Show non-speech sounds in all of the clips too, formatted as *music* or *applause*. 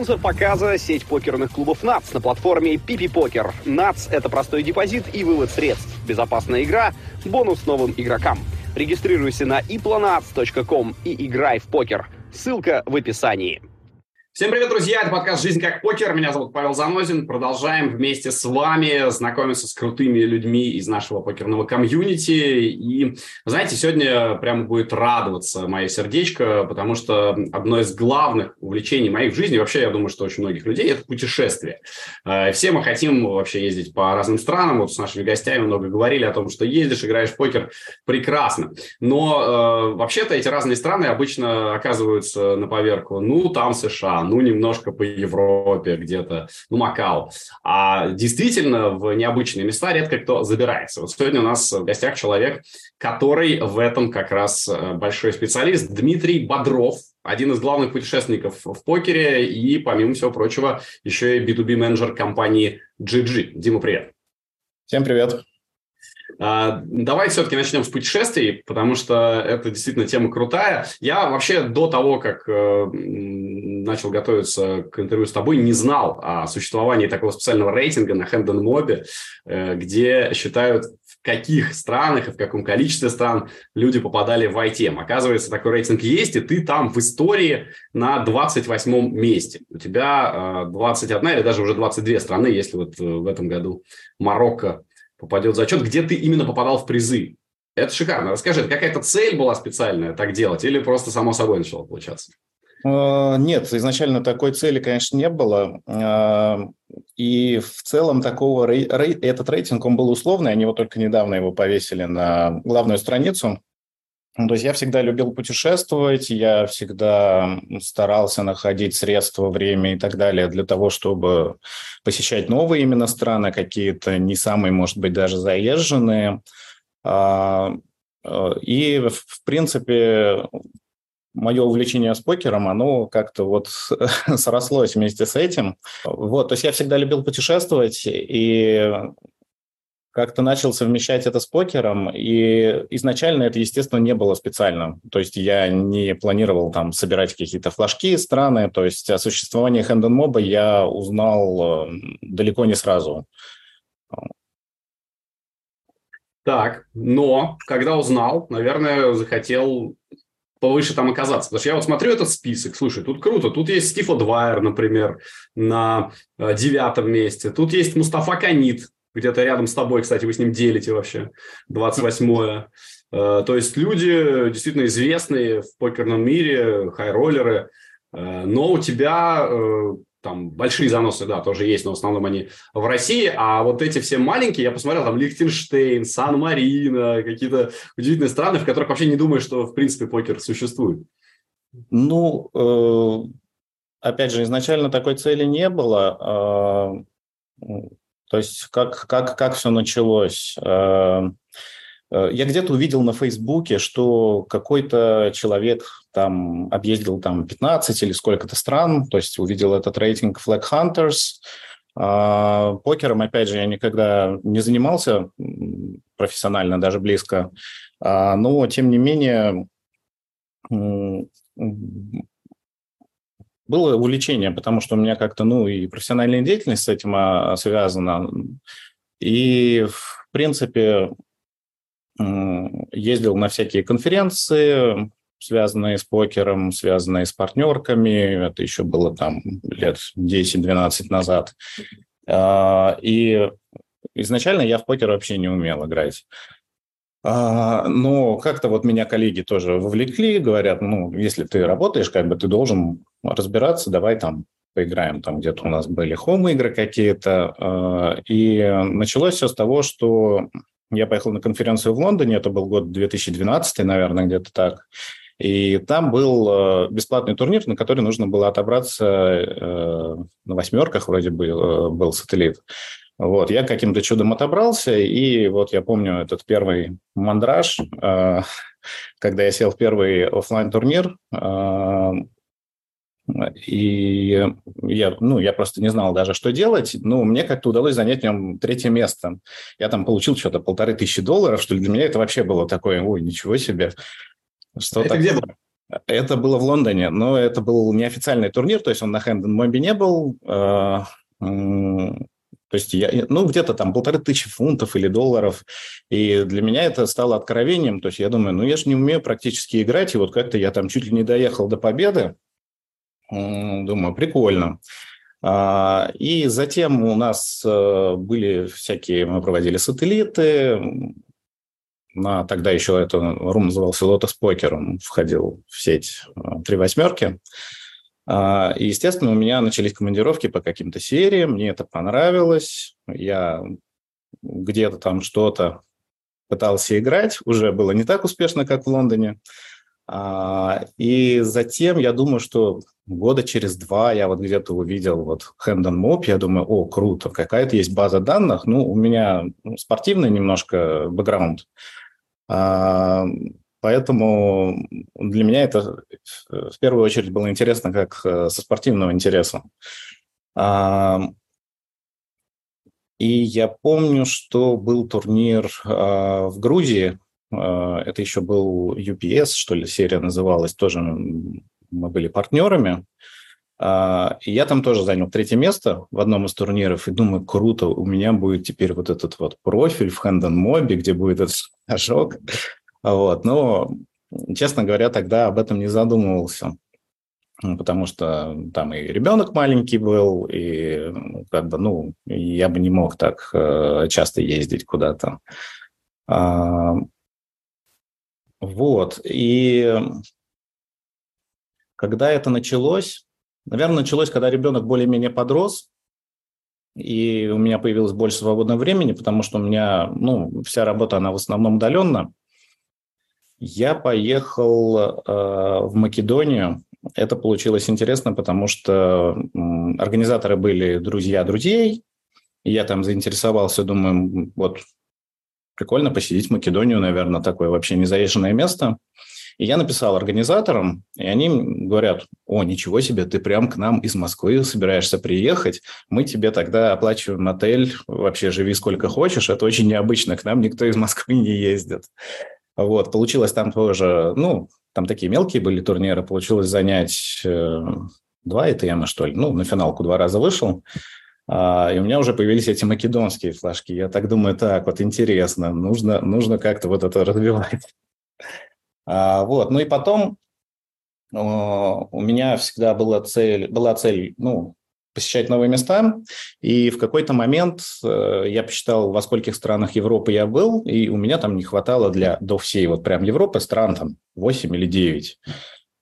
Спонсор показа – сеть покерных клубов НАЦ на платформе Пипи Покер. НАЦ – это простой депозит и вывод средств, безопасная игра, бонус новым игрокам. Регистрируйся на iplonats.com и играй в покер. Ссылка в описании. Всем привет, друзья! Это подкаст «Жизнь как покер». Меня зовут Павел Занозин. Продолжаем вместе с вами знакомиться с крутыми людьми из нашего покерного комьюнити. И, знаете, сегодня прямо будет радоваться мое сердечко, потому что одно из главных увлечений моих в жизни, вообще, я думаю, что очень многих людей, это путешествие. Э, все мы хотим вообще ездить по разным странам. Вот с нашими гостями много говорили о том, что ездишь, играешь в покер. Прекрасно. Но э, вообще-то эти разные страны обычно оказываются на поверку. Ну, там США, ну, немножко по Европе где-то, ну, Макао. А действительно в необычные места редко кто забирается. Вот сегодня у нас в гостях человек, который в этом как раз э, большой специалист, Дмитрий Бодров, один из главных путешественников в покере и, помимо всего прочего, еще и B2B-менеджер компании GG. Дима, привет. Всем привет. А, давай все-таки начнем с путешествий, потому что это действительно тема крутая. Я вообще до того, как э, начал готовиться к интервью с тобой, не знал о существовании такого специального рейтинга на Хэндон Мобе, э, где считают, в каких странах и в каком количестве стран люди попадали в ITM. Оказывается, такой рейтинг есть, и ты там в истории на 28 месте. У тебя 21 э, или даже уже 22 страны, если вот в этом году Марокко попадет в зачет, где ты именно попадал в призы. Это шикарно. Расскажи, какая-то цель была специальная так делать или просто само собой начало получаться? Э, нет, изначально такой цели, конечно, не было. Э, и в целом такого этот рейтинг, он был условный, они вот только недавно его повесили на главную страницу. То есть я всегда любил путешествовать, я всегда старался находить средства, время и так далее для того, чтобы посещать новые именно страны, какие-то не самые, может быть, даже заезженные. А, и, в принципе, мое увлечение с покером, оно как-то вот *laughs* срослось вместе с этим. Вот, то есть я всегда любил путешествовать, и как-то начал совмещать это с покером, и изначально это, естественно, не было специально. То есть я не планировал там собирать какие-то флажки страны, то есть о существовании Хэндон Моба я узнал э, далеко не сразу. Так, но когда узнал, наверное, захотел повыше там оказаться. Потому что я вот смотрю этот список, слушай, тут круто, тут есть Стив Двайер, например, на э, девятом месте, тут есть Мустафа Канит, где-то рядом с тобой, кстати, вы с ним делите вообще, 28-е. Э, то есть люди действительно известные в покерном мире, хайроллеры, э, но у тебя там большие заносы, да, тоже есть, но в основном они в России, а вот эти все маленькие, я посмотрел, там Лихтенштейн, Сан-Марино, какие-то удивительные страны, в которых вообще не думаю, что в принципе покер существует. Ну, опять же, изначально такой цели не было. То есть как, как, как все началось? Э, я где-то увидел на Фейсбуке, что какой-то человек там объездил там 15 или сколько-то стран, то есть увидел этот рейтинг Flag Hunters. А, покером, опять же, я никогда не занимался профессионально, даже близко, а, но, тем не менее, было увлечение, потому что у меня как-то, ну, и профессиональная деятельность с этим а, связана. И, в принципе, ездил на всякие конференции, связанные с покером, связанные с партнерками. Это еще было там лет 10-12 назад. А, и изначально я в покер вообще не умел играть. А, но как-то вот меня коллеги тоже вовлекли, говорят, ну, если ты работаешь, как бы ты должен разбираться, давай там поиграем, там где-то у нас были хом-игры какие-то. А, и началось все с того, что я поехал на конференцию в Лондоне, это был год 2012, наверное, где-то так. И там был а, бесплатный турнир, на который нужно было отобраться э, на восьмерках, вроде бы э, был сателлит. Вот, я каким-то чудом отобрался, и вот я помню этот первый мандраж, э, *laughs* когда я сел в первый офлайн турнир э, и я, ну, я просто не знал даже, что делать. Ну, мне как-то удалось занять в нем третье место. Я там получил что-то полторы тысячи долларов, что ли. Для меня это вообще было такое, ой, ничего себе. Что это так... где было? Это было в Лондоне, но это был неофициальный турнир, то есть он на Хэндон Мобе не был. Э, то есть я, ну, где-то там полторы тысячи фунтов или долларов. И для меня это стало откровением. То есть я думаю, ну, я же не умею практически играть, и вот как-то я там чуть ли не доехал до победы. Думаю, прикольно. А, и затем у нас э, были всякие, мы проводили сателлиты, на, тогда еще это рум назывался Lotus Poker, он входил в сеть э, «Три восьмерки». А, и, естественно, у меня начались командировки по каким-то сериям, мне это понравилось, я где-то там что-то пытался играть, уже было не так успешно, как в Лондоне. А, и затем я думаю, что года через два я вот где-то увидел вот Hand Mob, я думаю, о, круто, какая-то есть база данных. Ну, у меня спортивный немножко бэкграунд, а, поэтому для меня это в первую очередь было интересно как э, со спортивного интереса. А, и я помню, что был турнир а, в Грузии, это еще был UPS, что ли, серия называлась, тоже мы были партнерами. И я там тоже занял третье место в одном из турниров, и думаю, круто, у меня будет теперь вот этот вот профиль в Hand Mobi, где будет этот ожог. Вот. Но, честно говоря, тогда об этом не задумывался, потому что там и ребенок маленький был, и как бы, ну, я бы не мог так э, часто ездить куда-то. Вот. И когда это началось, Наверное, началось, когда ребенок более-менее подрос, и у меня появилось больше свободного времени, потому что у меня, ну, вся работа, она в основном удаленно. Я поехал э, в Македонию. Это получилось интересно, потому что э, организаторы были друзья друзей. Я там заинтересовался, думаю, вот прикольно посетить Македонию, наверное, такое вообще незаезженное место. И я написал организаторам, и они говорят, о, ничего себе, ты прям к нам из Москвы собираешься приехать, мы тебе тогда оплачиваем отель, вообще живи сколько хочешь, это очень необычно, к нам никто из Москвы не ездит. Вот, получилось там тоже, ну, там такие мелкие были турниры, получилось занять э, два ЭТМа, что ли, ну, на финалку два раза вышел, а, и у меня уже появились эти македонские флажки. Я так думаю, так, вот интересно, нужно, нужно как-то вот это развивать. А, вот. Ну и потом у меня всегда была цель, была цель ну, посещать новые места, и в какой-то момент э, я посчитал, во скольких странах Европы я был, и у меня там не хватало для до всей вот прям Европы стран там 8 или 9.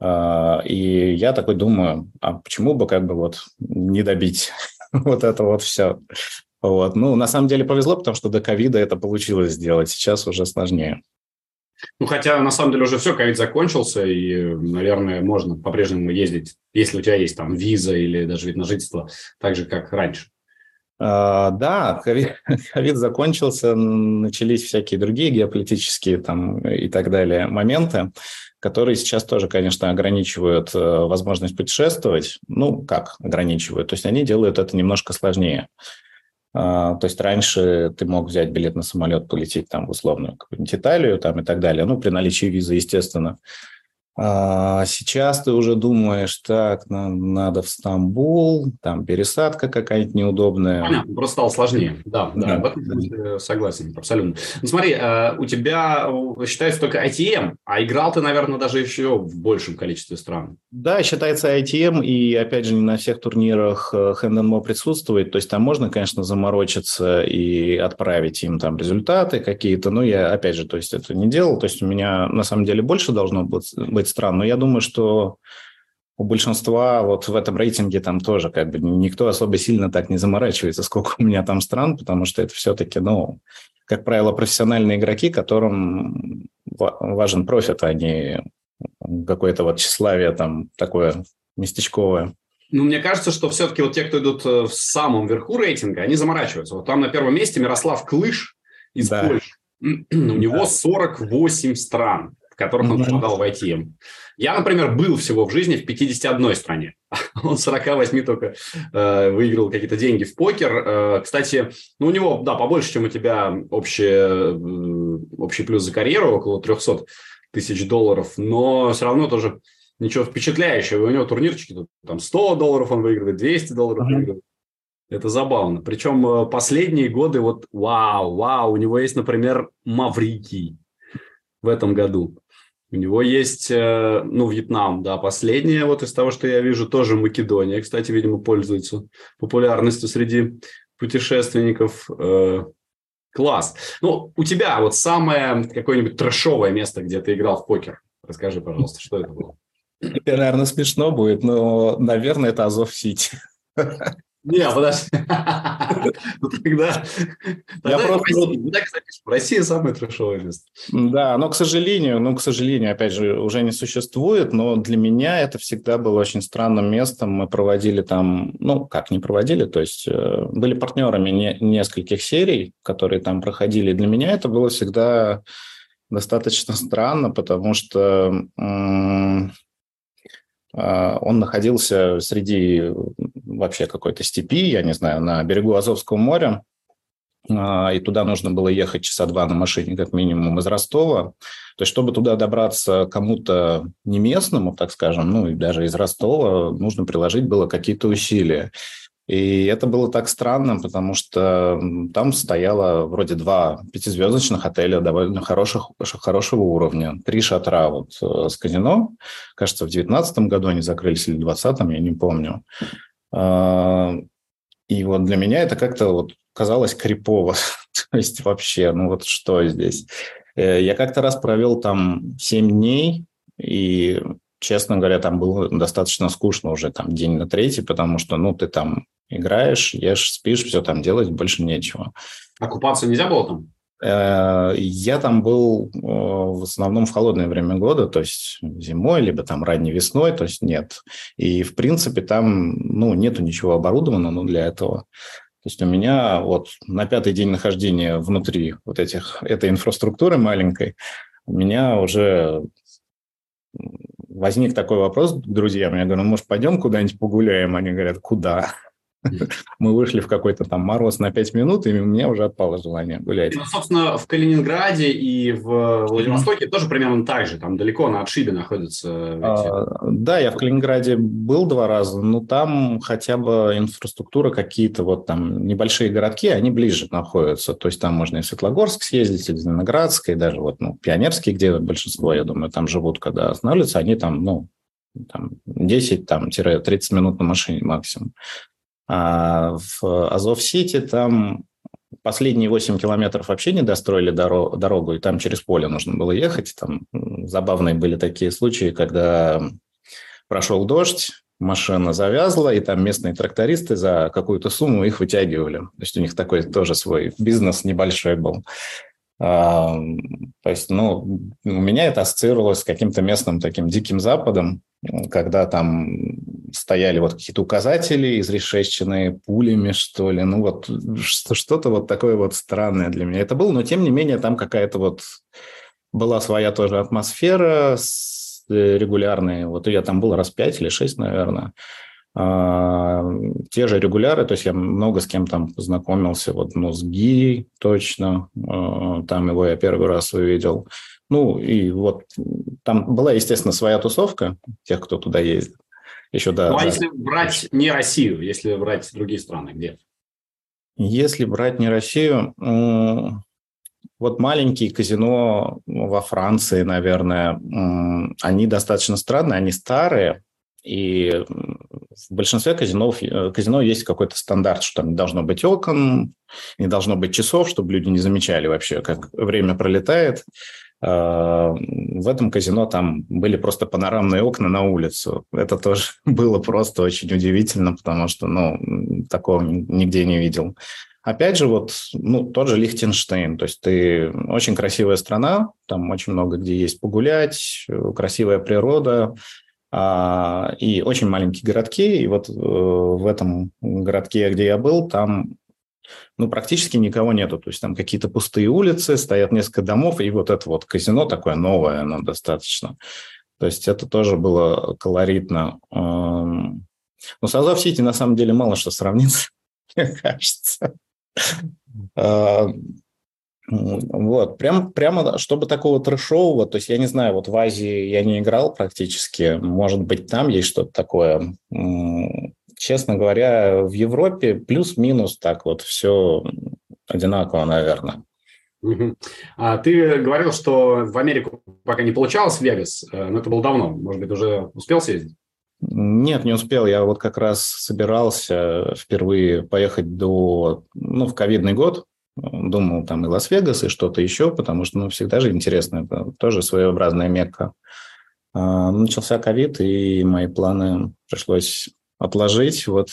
А, и я такой думаю, а почему бы как бы вот не добить *laughs* вот это вот все. Вот. Ну, на самом деле повезло, потому что до ковида это получилось сделать, сейчас уже сложнее. Ну, хотя, на самом деле, уже все, ковид закончился, и, наверное, можно по-прежнему ездить, если у тебя есть там виза или даже вид на жительство, так же, как раньше. А, да, *laughs* ковид закончился, начались всякие другие геополитические там и так далее моменты, которые сейчас тоже, конечно, ограничивают э, возможность путешествовать. Ну, как ограничивают? То есть они делают это немножко сложнее. А, то есть раньше ты мог взять билет на самолет, полететь там в условную какую-нибудь Италию там и так далее. Ну, при наличии визы, естественно. А сейчас ты уже думаешь, так, нам надо в Стамбул, там пересадка какая-нибудь неудобная. Понятно, просто стало сложнее. Да, да, да. да. согласен, абсолютно. Ну, смотри, э, у тебя считается только ITM, а играл ты, наверное, даже еще в большем количестве стран. Да, считается ITM, и, опять же, не на всех турнирах Hand присутствует, то есть там можно, конечно, заморочиться и отправить им там результаты какие-то, но я, опять же, то есть это не делал, то есть у меня, на самом деле, больше должно быть быть стран. Но я думаю, что у большинства вот в этом рейтинге там тоже как бы никто особо сильно так не заморачивается, сколько у меня там стран, потому что это все-таки, ну, как правило, профессиональные игроки, которым важен профит, а не какое-то вот тщеславие там такое местечковое. Ну, мне кажется, что все-таки вот те, кто идут э, в самом верху рейтинга, они заморачиваются. Вот там на первом месте Мирослав Клыш из да. Польши. *clears throat* У него 48 стран которых он попадал в ITM. Я, например, был всего в жизни в 51 стране. *laughs* Он 48 только э, выиграл какие-то деньги в покер. Э, кстати, ну, у него, да, побольше, чем у тебя общее, э, общий плюс за карьеру, около 300 тысяч долларов, но все равно тоже ничего впечатляющего. У него турнирчики, там 100 долларов он выигрывает, 200 долларов uh-huh. выигрывает. Это забавно. Причем э, последние годы вот вау, вау, у него есть, например, Маврикий в этом году. У него есть, э, ну, Вьетнам, да, последнее вот из того, что я вижу, тоже Македония. Кстати, видимо, пользуется популярностью среди путешественников. Э, класс. Ну, у тебя вот самое какое-нибудь трэшовое место, где ты играл в покер. Расскажи, пожалуйста, что это было? Это, наверное, смешно будет, но, наверное, это Азов-Сити. Не, подожди. *laughs* Ну тогда... Я просто... В России самое трешовое место. Да, но, к сожалению, ну, к сожалению, опять же, уже не существует, но для меня это всегда было очень странным местом. Мы проводили там, ну, как не проводили, то есть э, были партнерами нескольких серий, которые там проходили. Для меня это было всегда достаточно странно, потому что он находился среди вообще какой-то степи, я не знаю, на берегу Азовского моря, а, и туда нужно было ехать часа два на машине как минимум из Ростова. То есть, чтобы туда добраться кому-то не местному, так скажем, ну и даже из Ростова, нужно приложить было какие-то усилия. И это было так странно, потому что там стояло вроде два пятизвездочных отеля довольно хороших, хорошего уровня, три шатра вот э, с казино. Кажется, в 2019 году они закрылись или в 2020, я не помню. А, и вот для меня это как-то вот казалось крипово. *laughs* То есть вообще, ну вот что здесь? Э, я как-то раз провел там 7 дней, и честно говоря, там было достаточно скучно уже там день на третий, потому что, ну, ты там играешь, ешь, спишь, все там делать, больше нечего. А купаться нельзя было там? Э, я там был э, в основном в холодное время года, то есть зимой, либо там ранней весной, то есть нет. И, в принципе, там ну, нету ничего оборудованного ну, для этого. То есть у меня вот на пятый день нахождения внутри вот этих, этой инфраструктуры маленькой, у меня уже возник такой вопрос к друзьям. Я говорю, ну, может, пойдем куда-нибудь погуляем? Они говорят, куда? *laughs* Мы вышли в какой-то там мороз на 5 минут, и у меня уже отпало желание гулять. Ну, собственно, в Калининграде и в Владивостоке тоже примерно так же. Там далеко на отшибе находятся. А, да, я в Калининграде был два раза, но там хотя бы инфраструктура какие-то вот там небольшие городки, они ближе находятся. То есть там можно и в Светлогорск съездить, и в Зеленоградск, и даже вот ну, Пионерский, где большинство, я думаю, там живут, когда останавливаются, они там, ну, там 10-30 минут на машине максимум. А в Азов-Сити там последние 8 километров вообще не достроили дорогу, и там через поле нужно было ехать. Там забавные были такие случаи, когда прошел дождь, машина завязла, и там местные трактористы за какую-то сумму их вытягивали. То есть у них такой тоже свой бизнес небольшой был. А, то есть, ну, у меня это ассоциировалось с каким-то местным таким диким западом, когда там стояли вот какие-то указатели, изрешеченные пулями, что ли. Ну, вот что-то вот такое вот странное для меня это было, но тем не менее там какая-то вот была своя тоже атмосфера э, регулярная. Вот я там был раз пять или шесть, наверное. А, те же регуляры, то есть я много с кем там познакомился, вот, ну, с Ги точно, а, там его я первый раз увидел. Ну, и вот там была, естественно, своя тусовка тех, кто туда ездит. Еще, да, ну, а да. если брать не Россию, если брать другие страны, где? Если брать не Россию, вот маленькие казино во Франции, наверное, они достаточно странные, они старые, и в большинстве казино, э, казино есть какой-то стандарт, что там не должно быть окон, не должно быть часов, чтобы люди не замечали вообще, как время пролетает. А, в этом казино там были просто панорамные окна на улицу. Это тоже *laughs* было просто очень удивительно, потому что, ну, такого нигде не видел. Опять же, вот, ну, тот же Лихтенштейн, то есть ты очень красивая страна, там очень много где есть погулять, красивая природа, а, и очень маленькие городки. И вот э, в этом городке, где я был, там ну, практически никого нету. То есть там какие-то пустые улицы, стоят несколько домов, и вот это вот казино такое новое, оно достаточно. То есть это тоже было колоритно. Но с Азов-Сити на самом деле мало что сравнится, *laughs* мне кажется. Вот, прям, прямо, чтобы такого трэшового, то есть я не знаю, вот в Азии я не играл практически, может быть, там есть что-то такое. Честно говоря, в Европе плюс-минус так вот все одинаково, наверное. Угу. А ты говорил, что в Америку пока не получалось в Вегас, э, но это было давно. Может быть, уже успел съездить? Нет, не успел. Я вот как раз собирался впервые поехать до, ну, в ковидный год. Думал, там и Лас-Вегас, и что-то еще, потому что, ну, всегда же интересно. Это тоже своеобразная мекка. А, начался ковид, и мои планы пришлось отложить. Вот.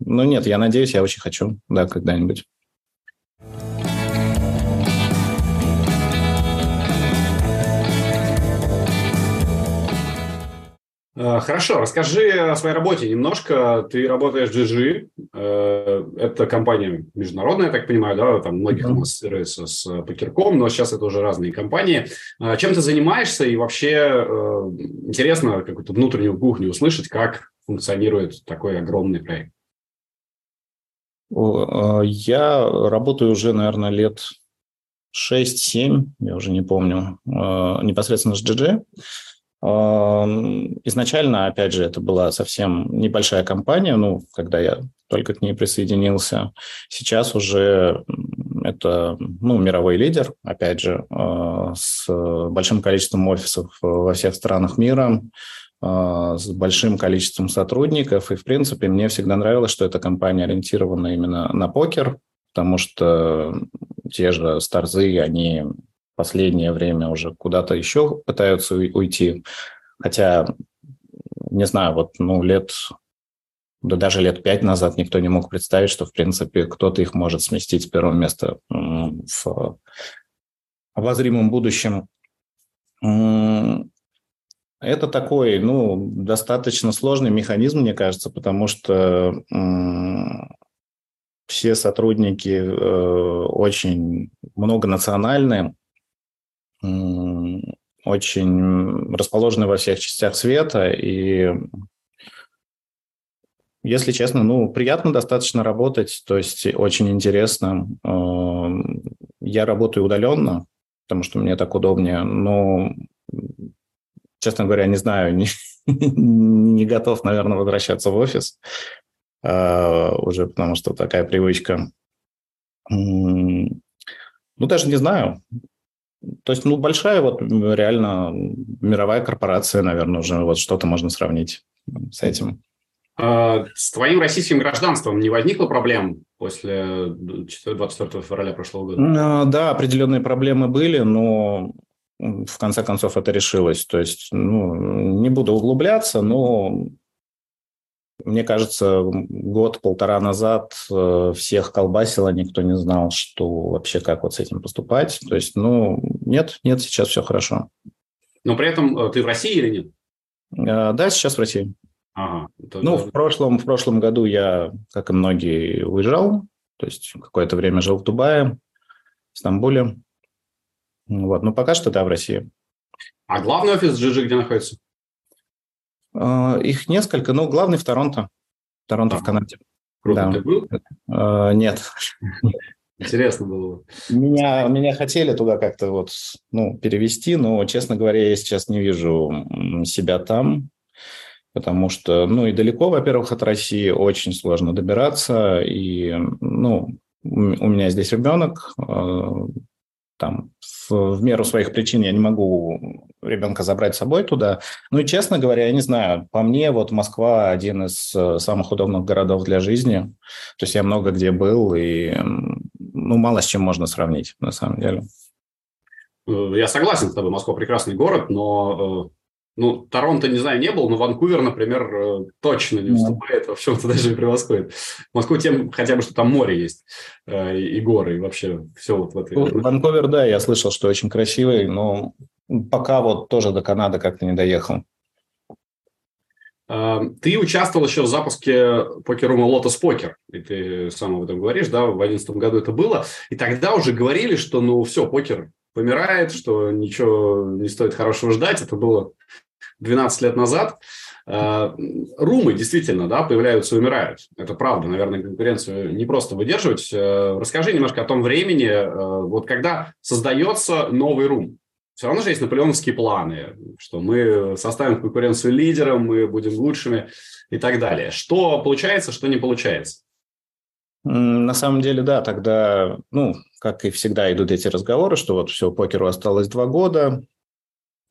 Ну, нет, я надеюсь, я очень хочу, да, когда-нибудь. Э, хорошо, расскажи о своей работе немножко. Ты работаешь в GG, э, это компания международная, я так понимаю, да, там многих у нас с, с покерком, но сейчас это уже разные компании. Э, чем ты занимаешься и вообще интересно какую-то внутреннюю кухню услышать, как функционирует такой огромный проект? Я работаю уже, наверное, лет 6-7, я уже не помню, непосредственно с GG. Изначально, опять же, это была совсем небольшая компания, ну, когда я только к ней присоединился. Сейчас уже это ну, мировой лидер, опять же, а, с большим количеством офисов во всех странах мира, а, с большим количеством сотрудников. И, в принципе, мне всегда нравилось, что эта компания ориентирована именно на покер, потому что те же старзы, они последнее время уже куда-то еще пытаются уйти. Хотя, не знаю, вот ну, лет, да даже лет пять назад никто не мог представить, что, в принципе, кто-то их может сместить с первого места в обозримом будущем. Это такой, ну, достаточно сложный механизм, мне кажется, потому что все сотрудники э, очень многонациональные, очень расположены во всех частях света, и если честно, ну, приятно достаточно работать, то есть очень интересно. Эм, я работаю удаленно, потому что мне так удобнее, но, честно говоря, не знаю, не, *laughs* не готов, наверное, возвращаться в офис э, уже, потому что такая привычка. Ну, даже не знаю. То есть, ну, большая вот реально мировая корпорация, наверное, уже вот что-то можно сравнить с этим. А, с твоим российским гражданством не возникло проблем после 24 февраля прошлого года? Да, определенные проблемы были, но в конце концов это решилось. То есть, ну, не буду углубляться, но мне кажется, год-полтора назад э, всех колбасило, никто не знал, что вообще как вот с этим поступать. То есть, ну, нет, нет, сейчас все хорошо. Но при этом э, ты в России или нет? Э, да, сейчас в России. Ага. Ну, в прошлом, в прошлом году я, как и многие, уезжал. То есть какое-то время жил в Дубае, в Стамбуле. Вот, но пока что, да, в России. А главный офис GG где находится? А, их несколько, но главный в Торонто. Торонто а, в Канаде. Круто. Да. Ты был? А, нет. Интересно было. Меня, меня хотели туда как-то вот, ну, перевести, но, честно говоря, я сейчас не вижу себя там, потому что, ну, и далеко, во-первых, от России очень сложно добираться, и, ну, у меня здесь ребенок, там в, в меру своих причин я не могу ребенка забрать с собой туда. Ну и, честно говоря, я не знаю, по мне вот Москва один из э, самых удобных городов для жизни. То есть я много где был, и ну, мало с чем можно сравнить, на самом деле. Э, я согласен с тобой, Москва прекрасный город, но э, ну, Торонто, не знаю, не был, но Ванкувер, например, э, точно не уступает, во всем-то даже превосходит. Москву тем хотя бы, что там море есть, э, и горы, и вообще все вот в этой... Ванкувер, да, я слышал, что очень красивый, но пока вот тоже до Канады как-то не доехал. А, ты участвовал еще в запуске покерума Lotus Poker, и ты сам об этом говоришь, да, в 2011 году это было, и тогда уже говорили, что, ну, все, покер помирает, что ничего не стоит хорошего ждать, это было 12 лет назад. Э, румы действительно, да, появляются и умирают. Это правда, наверное, конкуренцию не просто выдерживать. Э, расскажи немножко о том времени, э, вот когда создается новый рум. Все равно же есть наполеоновские планы, что мы составим конкуренцию лидером, мы будем лучшими и так далее. Что получается, что не получается? На самом деле, да, тогда, ну, как и всегда, идут эти разговоры, что вот все, покеру осталось два года,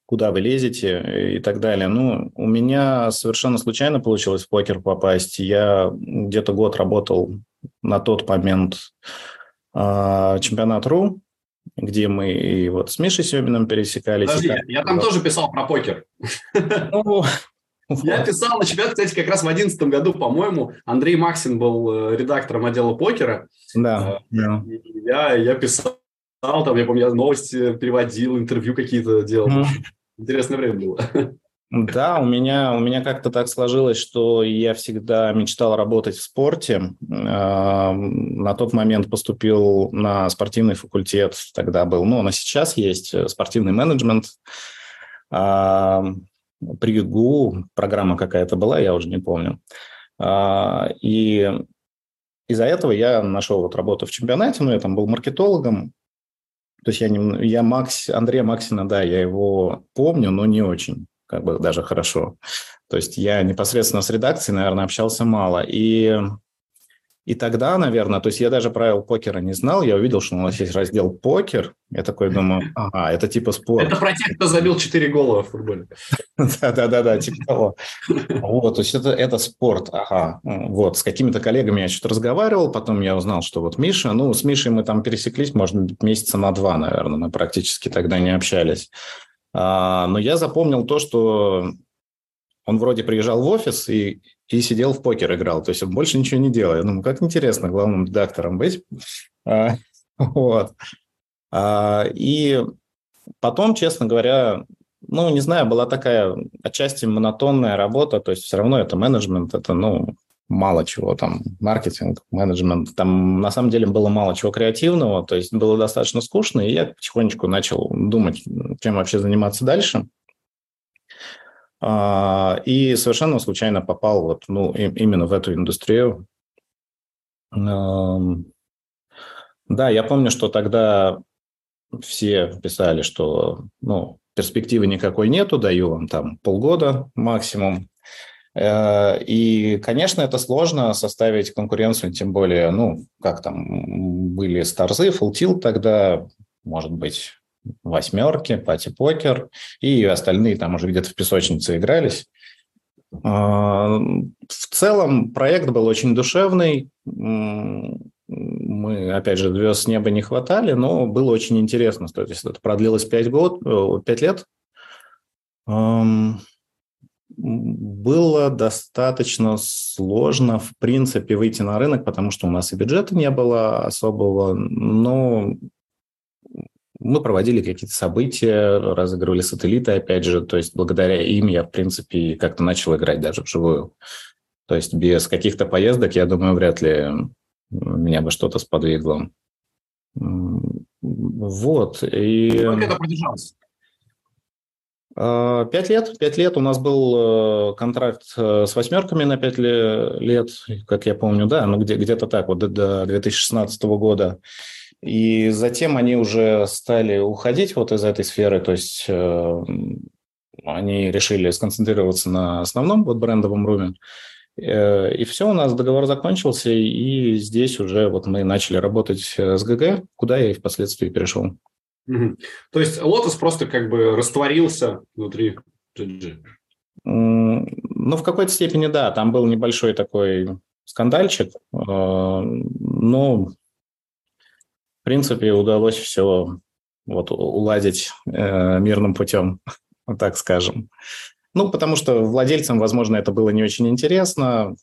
куда вы лезете и так далее. Ну, у меня совершенно случайно получилось в покер попасть. Я где-то год работал на тот момент э, чемпионат РУ, где мы и вот с Мишей Семиным пересекались. Подожди, я там тоже писал про покер. Ну, *laughs* я писал на чемпионат, кстати, как раз в 2011 году, по-моему, Андрей Максин был э, редактором отдела покера. Да. Э, я, я писал там, я помню, я новости переводил, интервью какие-то делал. Mm. Интересное время было. *laughs* Да, у меня, у меня как-то так сложилось, что я всегда мечтал работать в спорте. На тот момент поступил на спортивный факультет, тогда был, ну, он и сейчас есть, э, спортивный менеджмент. При ГУ программа какая-то была, я уже не помню. И из-за этого я нашел вот работу в чемпионате, ну, я там был маркетологом, то есть я, не, я Макс, Андрея Максина, да, я его помню, но не очень, как бы даже хорошо. То есть я непосредственно с редакцией, наверное, общался мало. И и тогда, наверное, то есть я даже правил покера не знал, я увидел, что у нас есть раздел покер, я такой думаю, ага, это типа спорт. Это про тех, кто забил 4 гола в футболе. *laughs* Да-да-да, типа того. Вот, то есть это, это спорт, ага. Вот, с какими-то коллегами я что-то разговаривал, потом я узнал, что вот Миша, ну, с Мишей мы там пересеклись, может быть, месяца на два, наверное, мы практически тогда не общались. А, но я запомнил то, что он вроде приезжал в офис и и сидел в покер играл. То есть он больше ничего не делал. Я думаю, как интересно главным редактором быть. А, *laughs* вот. А, и потом, честно говоря, ну, не знаю, была такая отчасти монотонная работа, то есть все равно это менеджмент, это, ну, мало чего там, маркетинг, менеджмент, там на самом деле было мало чего креативного, то есть было достаточно скучно, и я потихонечку начал думать, чем вообще заниматься дальше. А, и совершенно случайно попал вот, ну, именно в эту индустрию. Да, я помню, что тогда все писали, что ну, перспективы никакой нету, даю вам там полгода максимум. Э, и, конечно, это сложно составить конкуренцию, тем более, ну, как там были Старзы, Фултил тогда, может быть, восьмерки, пати-покер, и остальные там уже где-то в песочнице игрались. А, в целом проект был очень душевный. Мы, опять же, звезд с неба не хватали, но было очень интересно. То есть это продлилось 5, год, 5 лет. Было достаточно сложно, в принципе, выйти на рынок, потому что у нас и бюджета не было особого, но мы проводили какие-то события, разыгрывали сателлиты, опять же, то есть благодаря им я, в принципе, как-то начал играть даже вживую. То есть без каких-то поездок, я думаю, вряд ли меня бы что-то сподвигло. Вот. И... Сколько это продержалось? А, пять лет. Пять лет у нас был э, контракт э, с восьмерками на пять лет, как я помню, да, ну где, где-то так, вот до 2016 года. И затем они уже стали уходить вот из этой сферы, то есть э, они решили сконцентрироваться на основном вот брендовом руме. Э, и все, у нас договор закончился, и здесь уже вот мы начали работать с ГГ, куда я и впоследствии перешел. Угу. То есть Lotus просто как бы растворился внутри GG? Ну, в какой-то степени, да. Там был небольшой такой скандальчик, э, но принципе, удалось все вот уладить э, мирным путем, *laughs* так скажем. Ну, потому что владельцам, возможно, это было не очень интересно,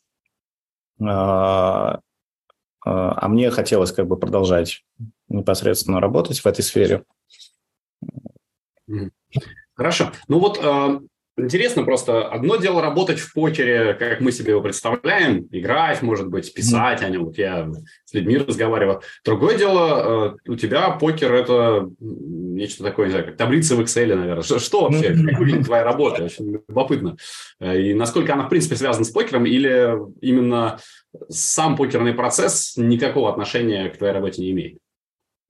а, а, а мне хотелось как бы продолжать непосредственно работать в этой сфере. Хорошо. Ну вот э, Интересно просто, одно дело работать в покере, как мы себе его представляем, играть, может быть, писать mm-hmm. о нем. Вот я с людьми разговаривал. Другое дело, э, у тебя покер – это нечто такое, не знаю, как таблица в Excel, наверное. Что, что вообще, как выглядит твоя работа? Очень любопытно. Э, и насколько она, в принципе, связана с покером, или именно сам покерный процесс никакого отношения к твоей работе не имеет?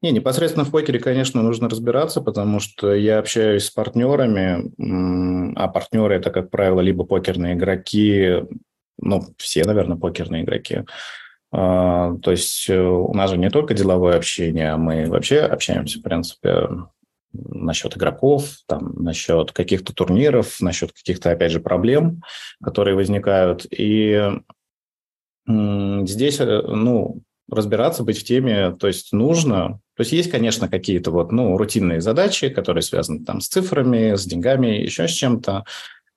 Не, непосредственно в покере, конечно, нужно разбираться, потому что я общаюсь с партнерами, а партнеры это, как правило, либо покерные игроки, ну, все, наверное, покерные игроки. А, то есть э, у нас же не только деловое общение, а мы вообще общаемся, в принципе, насчет игроков, там, насчет каких-то турниров, насчет каких-то, опять же, проблем, которые возникают. И здесь, э, ну, разбираться, быть в теме, то есть нужно. То есть есть, конечно, какие-то вот, ну, рутинные задачи, которые связаны там с цифрами, с деньгами, еще с чем-то.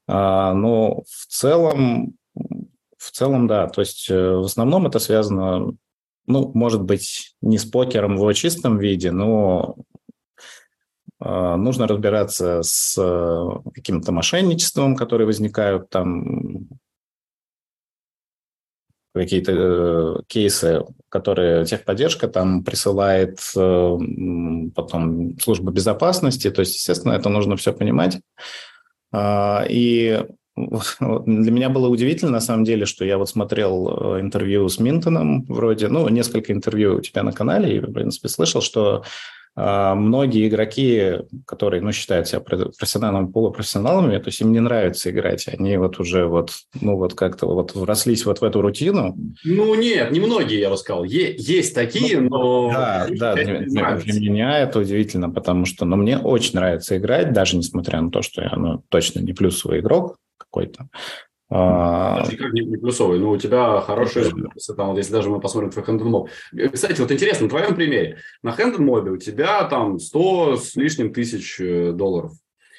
А, но в целом, в целом, да. То есть э, в основном это связано, ну, может быть, не с покером в его чистом виде, но а, нужно разбираться с э, каким-то мошенничеством, которые возникают там какие-то э, кейсы, которые техподдержка там присылает э, потом служба безопасности. То есть, естественно, это нужно все понимать. А, и для меня было удивительно, на самом деле, что я вот смотрел э, интервью с Минтоном вроде, ну, несколько интервью у тебя на канале, и, в принципе, слышал, что многие игроки, которые, ну, считают себя профессионалами, полупрофессионалами, то есть им не нравится играть, они вот уже вот, ну, вот как-то вот врослись вот в эту рутину. Ну, нет, не многие, я бы сказал. Е- есть такие, ну, но... Да, да, для, для меня это удивительно, потому что, ну, мне очень нравится играть, даже несмотря на то, что я, ну, точно не плюсовый игрок какой-то. А... Никак не, не плюсовый, но у тебя хороший там, вот если даже мы посмотрим твой хенденмоб. Кстати, вот интересно, на твоем примере, на хенденмобе у тебя там 100 с лишним тысяч э, долларов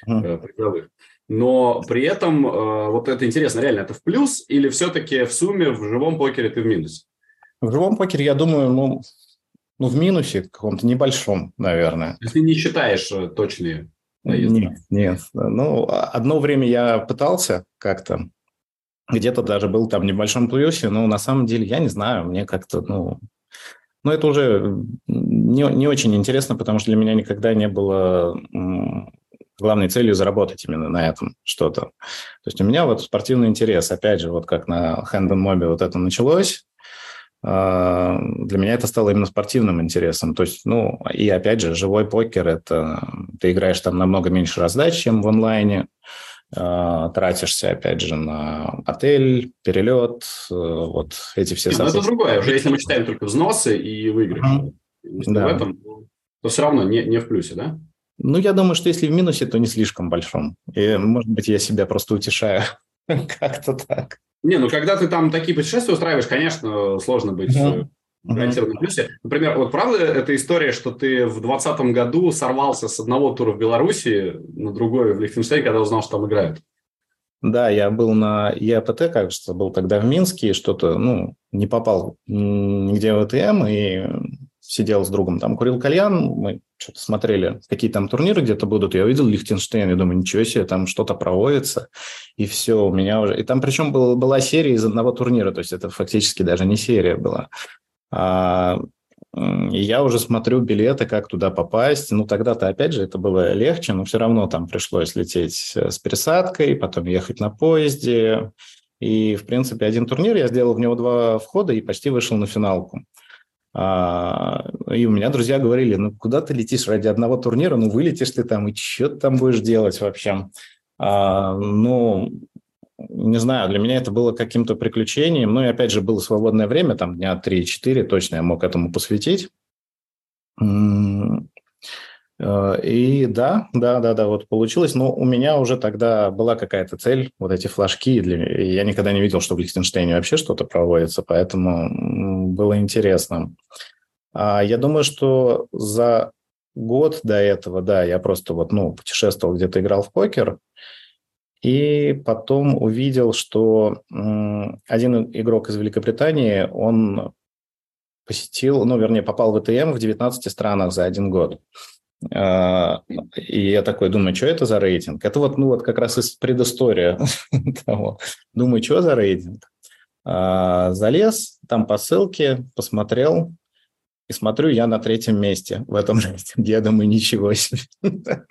mm. призовых. Но при этом, э, вот это интересно, реально, это в плюс или все-таки в сумме в живом покере ты в минусе? В живом покере, я думаю, ну, ну в минусе каком-то небольшом, наверное. Если не считаешь точные наезды? Нет, нет. Ну, одно время я пытался как-то где-то даже был там в небольшом плюсе, но на самом деле я не знаю, мне как-то, ну, ну это уже не, не очень интересно, потому что для меня никогда не было главной целью заработать именно на этом что-то. То есть у меня вот спортивный интерес, опять же, вот как на Hand Mobile вот это началось, а, для меня это стало именно спортивным интересом. То есть, ну, и опять же, живой покер – это ты играешь там намного меньше раздач, чем в онлайне. Тратишься, опять же, на отель, перелет, э, вот эти все... Нет, ну, это другое. Уже если мы считаем только взносы и выигрыш, mm-hmm. если да. в этом, то все равно не, не в плюсе, да? Ну, я думаю, что если в минусе, то не слишком большом. И, может быть, я себя просто утешаю. *laughs* Как-то так. Не, ну когда ты там такие путешествия устраиваешь, конечно, сложно быть mm-hmm гарантированном mm-hmm. плюсе. Например, вот правда эта история, что ты в 2020 году сорвался с одного тура в Беларуси на другой в Лихтенштейне, когда узнал, что там играют? Да, я был на ЕАПТ, кажется, был тогда в Минске, что-то, ну, не попал нигде в АТМ, и сидел с другом, там курил кальян, мы что-то смотрели, какие там турниры где-то будут, я увидел Лихтенштейн, я думаю, ничего себе, там что-то проводится, и все, у меня уже... И там причем был, была серия из одного турнира, то есть это фактически даже не серия была. А, и я уже смотрю билеты, как туда попасть. Ну, тогда-то, опять же, это было легче, но все равно там пришлось лететь э, с пересадкой, потом ехать на поезде. И, в принципе, один турнир я сделал в него два входа и почти вышел на финалку. А, и у меня друзья говорили, ну, куда ты летишь ради одного турнира, ну, вылетишь ты там, и что ты там будешь делать вообще? А, ну, не знаю, для меня это было каким-то приключением. Ну и опять же, было свободное время, там дня 3-4 точно я мог этому посвятить. Э, и да, да, да, да, вот получилось. Но у меня уже тогда была какая-то цель, вот эти флажки. Для... Я никогда не видел, что в Лихтенштейне вообще что-то проводится, поэтому было интересно. А я думаю, что за год до этого, да, я просто вот, ну, путешествовал, где-то играл в покер, и потом увидел, что один игрок из Великобритании, он посетил, ну, вернее, попал в ВТМ в 19 странах за один год. А, и я такой думаю, что это за рейтинг? Это вот, ну, вот как раз из предыстория *laughs* того. Думаю, что за рейтинг? А, залез, там по ссылке, посмотрел, и смотрю, я на третьем месте в этом рейтинге. Я думаю, ничего себе. *laughs*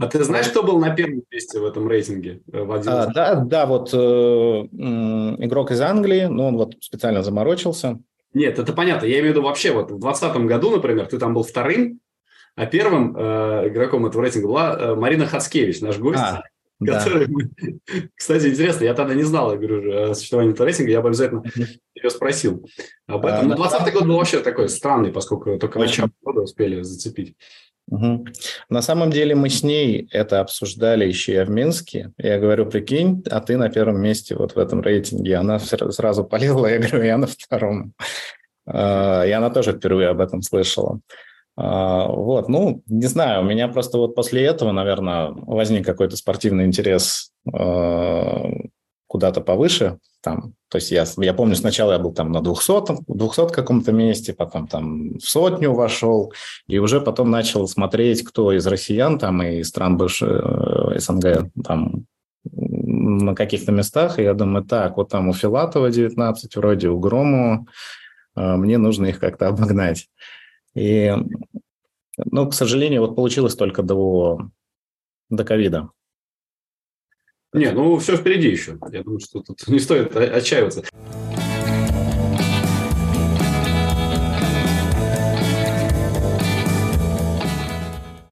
А ты знаешь, кто был на первом месте в этом рейтинге? Э, в а, да, да, вот э, игрок из Англии, но он вот специально заморочился. Нет, это понятно. Я имею в виду вообще, вот в 2020 году, например, ты там был вторым, а первым э, игроком этого рейтинга была э, Марина Хацкевич, наш гость. А, который *laughs* да. *laughs* Кстати, интересно, я тогда не знал, я говорю, о существовании этого рейтинга, я бы обязательно ее спросил об этом. А, Но 20 год был вообще такой странный, поскольку только начало года успели зацепить. Угу. На самом деле мы с ней это обсуждали еще и в Минске. Я говорю, прикинь, а ты на первом месте вот в этом рейтинге. Она сразу полезла, я говорю, я на втором. А, и она тоже впервые об этом слышала. А, вот, ну, не знаю, у меня просто вот после этого, наверное, возник какой-то спортивный интерес а, куда-то повыше, там, то есть я, я помню, сначала я был там на 200, 200 каком-то месте, потом там в сотню вошел, и уже потом начал смотреть, кто из россиян там и стран бывшей э, СНГ там на каких-то местах, и я думаю, так, вот там у Филатова 19 вроде, у Грому, э, мне нужно их как-то обогнать. И, ну, к сожалению, вот получилось только до, до ковида. Не, ну все впереди еще. Я думаю, что тут *laughs* не стоит отчаиваться.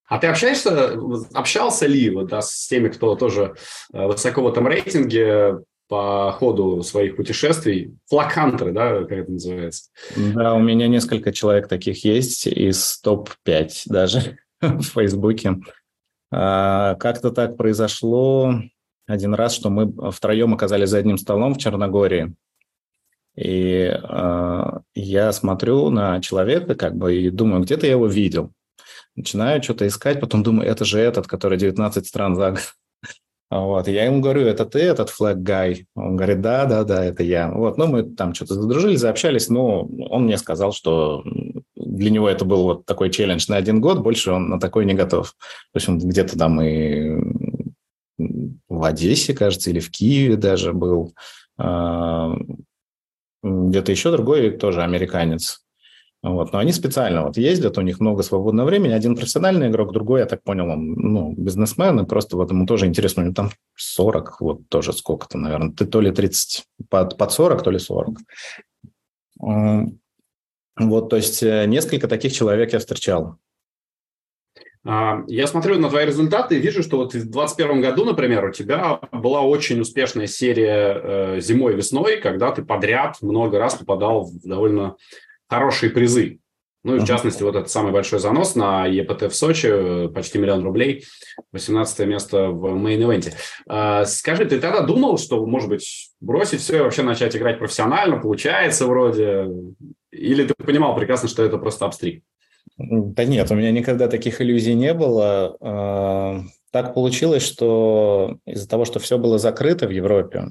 А ты общаешься, общался ли вот, да, с теми, кто тоже э, высоко в этом рейтинге по ходу своих путешествий? Флагхантеры, да, как это называется? Да, у меня несколько человек таких есть из топ-5 даже *laughs* в Фейсбуке. А, как-то так произошло, один раз, что мы втроем оказались за одним столом в Черногории. И э, я смотрю на человека, как бы, и думаю, где-то я его видел. Начинаю что-то искать, потом думаю, это же этот, который 19 стран за год. *laughs* Вот, я ему говорю, это ты, этот флаг гай? Он говорит, да, да, да, это я. Вот, ну, мы там что-то задружились, заобщались, но он мне сказал, что для него это был вот такой челлендж на один год, больше он на такой не готов. В общем, где-то там и в Одессе, кажется, или в Киеве даже был. А, где-то еще другой тоже американец. Вот. Но они специально вот ездят, у них много свободного времени. Один профессиональный игрок, другой, я так понял, он ну, бизнесмен, и просто вот ему тоже интересно, у него там 40, вот тоже сколько-то, наверное, ты то ли 30, под, под 40, то ли 40. Вот, то есть э, несколько таких человек я встречал. А, я смотрю на твои результаты и вижу, что вот в 2021 году, например, у тебя была очень успешная серия э, зимой и весной, когда ты подряд много раз попадал в довольно хорошие призы. Ну и в частности, вот этот самый большой занос на EPT в Сочи, почти миллион рублей, 18 место в main event е. А, скажи, ты тогда думал, что, может быть, бросить все и вообще начать играть профессионально, получается вроде? Или ты понимал прекрасно, что это просто обстриг? Да нет, у меня никогда таких иллюзий не было. А, так получилось, что из-за того, что все было закрыто в Европе,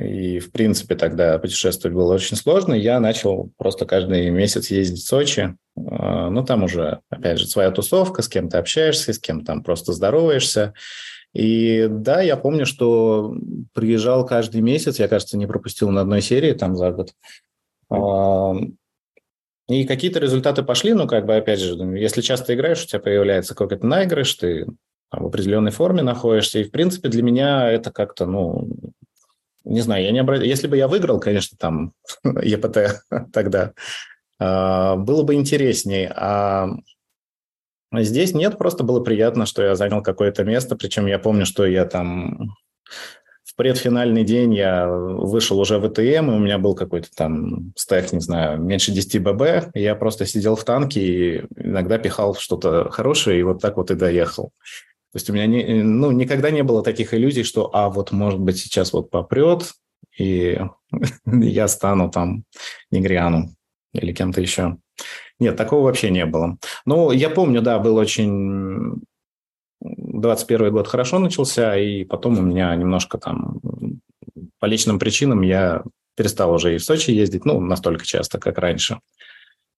и, в принципе, тогда путешествовать было очень сложно, я начал просто каждый месяц ездить в Сочи. А, ну, там уже, опять же, своя тусовка, с кем ты общаешься, с кем там просто здороваешься. И да, я помню, что приезжал каждый месяц, я, кажется, не пропустил на одной серии там за год. И какие-то результаты пошли, ну, как бы, опять же, если часто играешь, у тебя появляется какой-то наигрыш, ты в определенной форме находишься, и, в принципе, для меня это как-то, ну, не знаю, я не обращаюсь. Если бы я выиграл, конечно, там *laughs* ЕПТ *laughs* тогда, а, было бы интереснее. А здесь нет, просто было приятно, что я занял какое-то место, причем я помню, что я там в предфинальный день я вышел уже в ЭТМ, и у меня был какой-то там стек, не знаю, меньше 10 ББ, и я просто сидел в танке и иногда пихал что-то хорошее, и вот так вот и доехал. То есть у меня не, ну, никогда не было таких иллюзий, что, а вот, может быть, сейчас вот попрет, и *laughs* я стану там Негрианом или кем-то еще. Нет, такого вообще не было. Ну, я помню, да, был очень 21 год хорошо начался, и потом у меня немножко там по личным причинам я перестал уже и в Сочи ездить, ну, настолько часто, как раньше.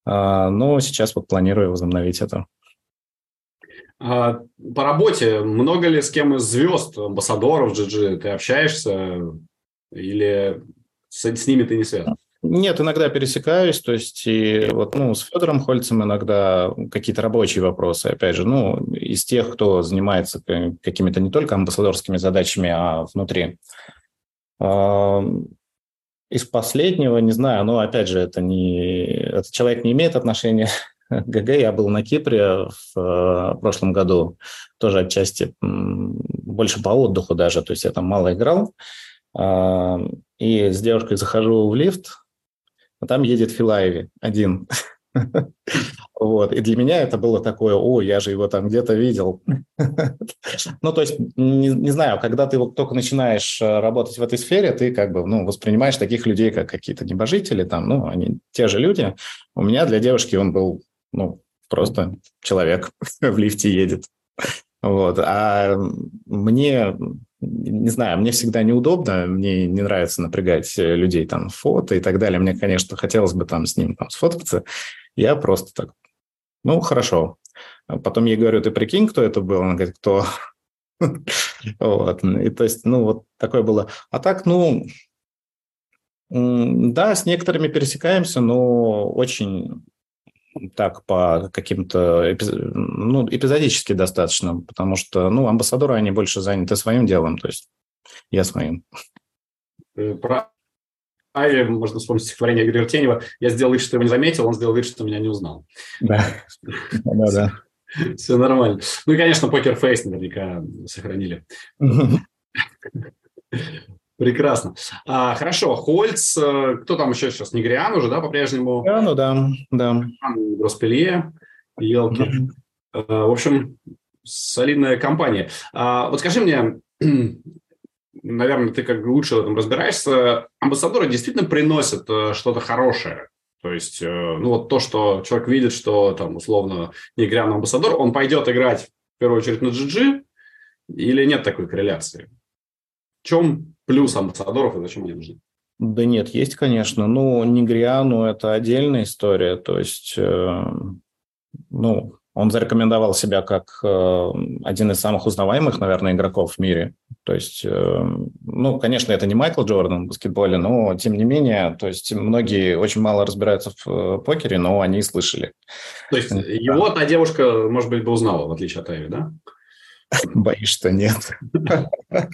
А, но сейчас вот планирую возобновить это. А, по работе много ли с кем из звезд, амбассадоров GG ты общаешься или с, с ними ты не связан? Нет, иногда пересекаюсь, то есть и вот, ну, с Федором Хольцем иногда какие-то рабочие вопросы, опять же, ну, из тех, кто занимается какими-то не только амбассадорскими задачами, а внутри. Из последнего, не знаю, но опять же, это не, этот человек не имеет отношения *laughs* ГГ. Я был на Кипре в э, прошлом году, тоже отчасти больше по отдыху даже, то есть я там мало играл. И с девушкой захожу в лифт, а там едет Филаеви один. Вот. И для меня это было такое, о, я же его там где-то видел. ну, то есть, не, не знаю, когда ты только начинаешь э, работать в этой сфере, ты как бы, ну, воспринимаешь таких людей, как какие-то небожители, там, ну, они те же люди. У меня для девушки он был, ну, просто человек *laughs* в лифте едет. Вот. А мне не знаю, мне всегда неудобно, мне не нравится напрягать э, людей там фото и так далее. Мне, конечно, хотелось бы там с ним там, сфоткаться. Я просто так, ну, хорошо. А потом я говорю, ты прикинь, кто это был? Он говорит, кто? *laughs* Вот. И то есть, ну, вот такое было. А так, ну, да, с некоторыми пересекаемся, но очень так по каким-то, ну, эпизодически достаточно, потому что, ну, амбассадоры, они больше заняты своим делом, то есть я своим. Э, про Айви можно вспомнить стихотворение Игоря Артенева. Я сделал вид, что его не заметил, он сделал вид, что меня не узнал. Да, да, да. *laughs* Все нормально. Ну и, конечно, покер-фейс наверняка сохранили. *laughs* Прекрасно. А, хорошо, Хольц, э, кто там еще сейчас? Негриан уже, да, по-прежнему? Негриану, да, да. Роспелье, елки. Mm-hmm. В общем, солидная компания. А, вот скажи мне, *clears throat* наверное, ты как бы лучше в этом разбираешься, амбассадоры действительно приносят э, что-то хорошее? То есть, ну вот то, что человек видит, что там условно Негриан амбассадор, он пойдет играть в первую очередь на GG, или нет такой корреляции? В чем плюс амбассадоров и зачем они нужны? Да нет, есть, конечно. Ну, Негриану – это отдельная история. То есть, э, ну, он зарекомендовал себя как э, один из самых узнаваемых, наверное, игроков в мире. То есть, э, ну, конечно, это не Майкл Джордан в баскетболе, но тем не менее, то есть многие очень мало разбираются в покере, но они слышали. То есть его та девушка, может быть, бы узнала, в отличие от Эви, да? *laughs* Боюсь, что нет. *laughs*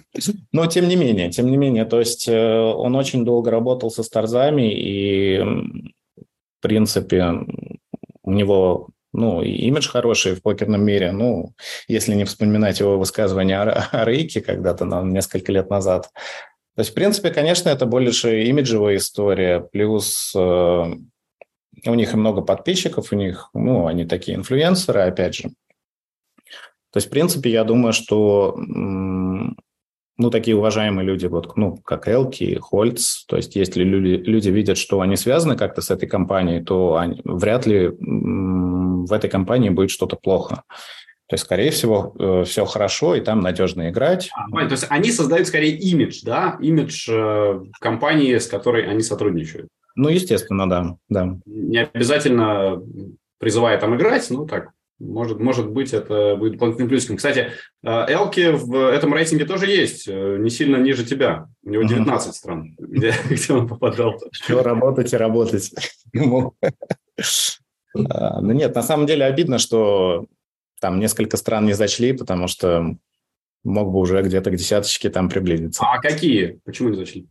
Но тем не менее, тем не менее, то есть э, он очень долго работал со старзами, и, в принципе, у него ну, имидж хороший в покерном мире. Ну, если не вспоминать его высказывание о, Рейке когда-то несколько лет назад. То есть, в принципе, конечно, это больше имиджевая история, плюс э, у них и много подписчиков, у них, ну, они такие инфлюенсеры, опять же. То есть, в принципе, я думаю, что ну, такие уважаемые люди, вот, ну, как Элки, Хольц, то есть если люди, люди видят, что они связаны как-то с этой компанией, то они, вряд ли в этой компании будет что-то плохо. То есть, скорее всего, э, все хорошо, и там надежно играть. А, то есть они создают скорее имидж, да, имидж э, компании, с которой они сотрудничают. Ну, естественно, да, да. Не обязательно призывая там играть, ну так, может, может быть, это будет дополнительным плюсиком. Кстати, э, Элки в этом рейтинге тоже есть, э, не сильно ниже тебя. У него 19 угу. стран, где, *laughs* где он попадал. Еще работать и работать. *laughs* А, ну нет, на самом деле обидно, что там несколько стран не зачли, потому что мог бы уже где-то к десяточке там приблизиться. А какие? Почему не зачли?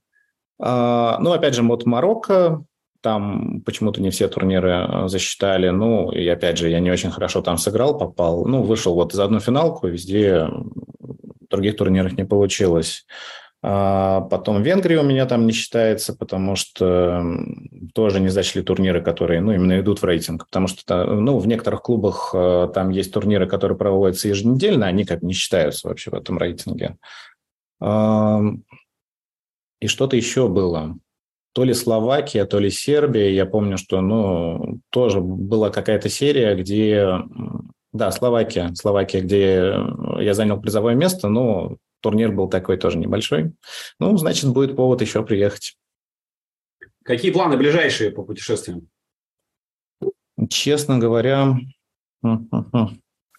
А, ну, опять же, вот Марокко, там почему-то не все турниры э, засчитали. Ну, и опять же, я не очень хорошо там сыграл, попал. Ну, вышел вот за одну финалку, везде в других турнирах не получилось. А потом Венгрия у меня там не считается, потому что тоже не зачли турниры, которые, ну, именно идут в рейтинг, потому что, ну, в некоторых клубах э, там есть турниры, которые проводятся еженедельно, они как не считаются вообще в этом рейтинге. И что-то еще было то ли Словакия, то ли Сербия. Я помню, что ну, тоже была какая-то серия, где... Да, Словакия. Словакия, где я занял призовое место, но турнир был такой тоже небольшой. Ну, значит, будет повод еще приехать. Какие планы ближайшие по путешествиям? Честно говоря,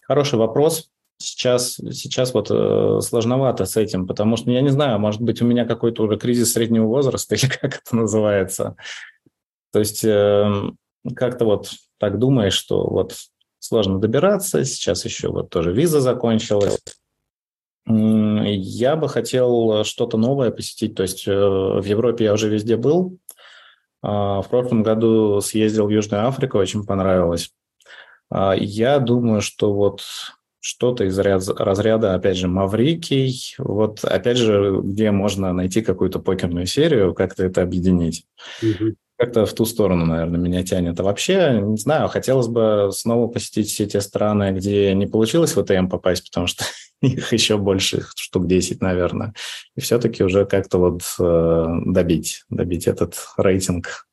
хороший вопрос. Сейчас, сейчас вот э, сложновато с этим, потому что, я не знаю, может быть, у меня какой-то уже кризис среднего возраста *laughs* или как это называется. То есть эм, как-то вот так думаешь, что вот сложно добираться, сейчас еще вот тоже виза закончилась. Я бы хотел что-то новое посетить, то есть э, в Европе я уже везде был. А, в прошлом году съездил в Южную Африку, очень понравилось. А, я думаю, что вот что-то из разряда, опять же, Маврикий, вот опять же, где можно найти какую-то покерную серию, как-то это объединить. Угу как-то в ту сторону, наверное, меня тянет. А вообще, не знаю, хотелось бы снова посетить все те страны, где не получилось в АТМ попасть, потому что *laughs* их еще больше, штук 10, наверное. И все-таки уже как-то вот э, добить, добить этот рейтинг.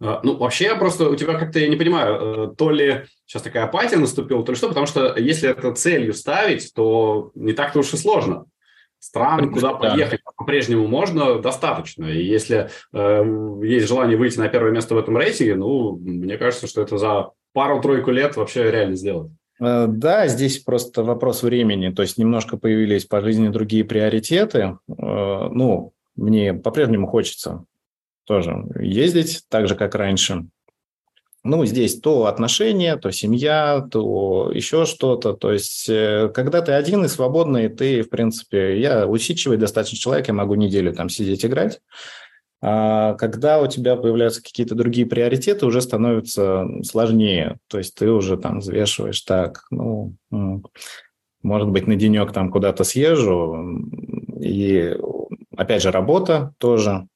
А, ну, вообще, я просто у тебя как-то, я не понимаю, э, то ли сейчас такая апатия наступила, то ли что, потому что если это целью ставить, то не так-то уж и сложно стран, куда поехать по-прежнему можно, достаточно. И если э, есть желание выйти на первое место в этом рейтинге, ну, мне кажется, что это за пару-тройку лет вообще реально сделать. Э, да, здесь просто вопрос времени. То есть немножко появились по жизни другие приоритеты. Э, ну, мне по-прежнему хочется тоже ездить так же, как раньше ну, здесь то отношения, то семья, то еще что-то. То есть, э, когда ты один и свободный, ты, в принципе, я усидчивый достаточно человек, я могу неделю там сидеть играть. А когда у тебя появляются какие-то другие приоритеты, уже становится сложнее. То есть ты уже там взвешиваешь так, ну, может быть, на денек там куда-то съезжу. И опять же, работа тоже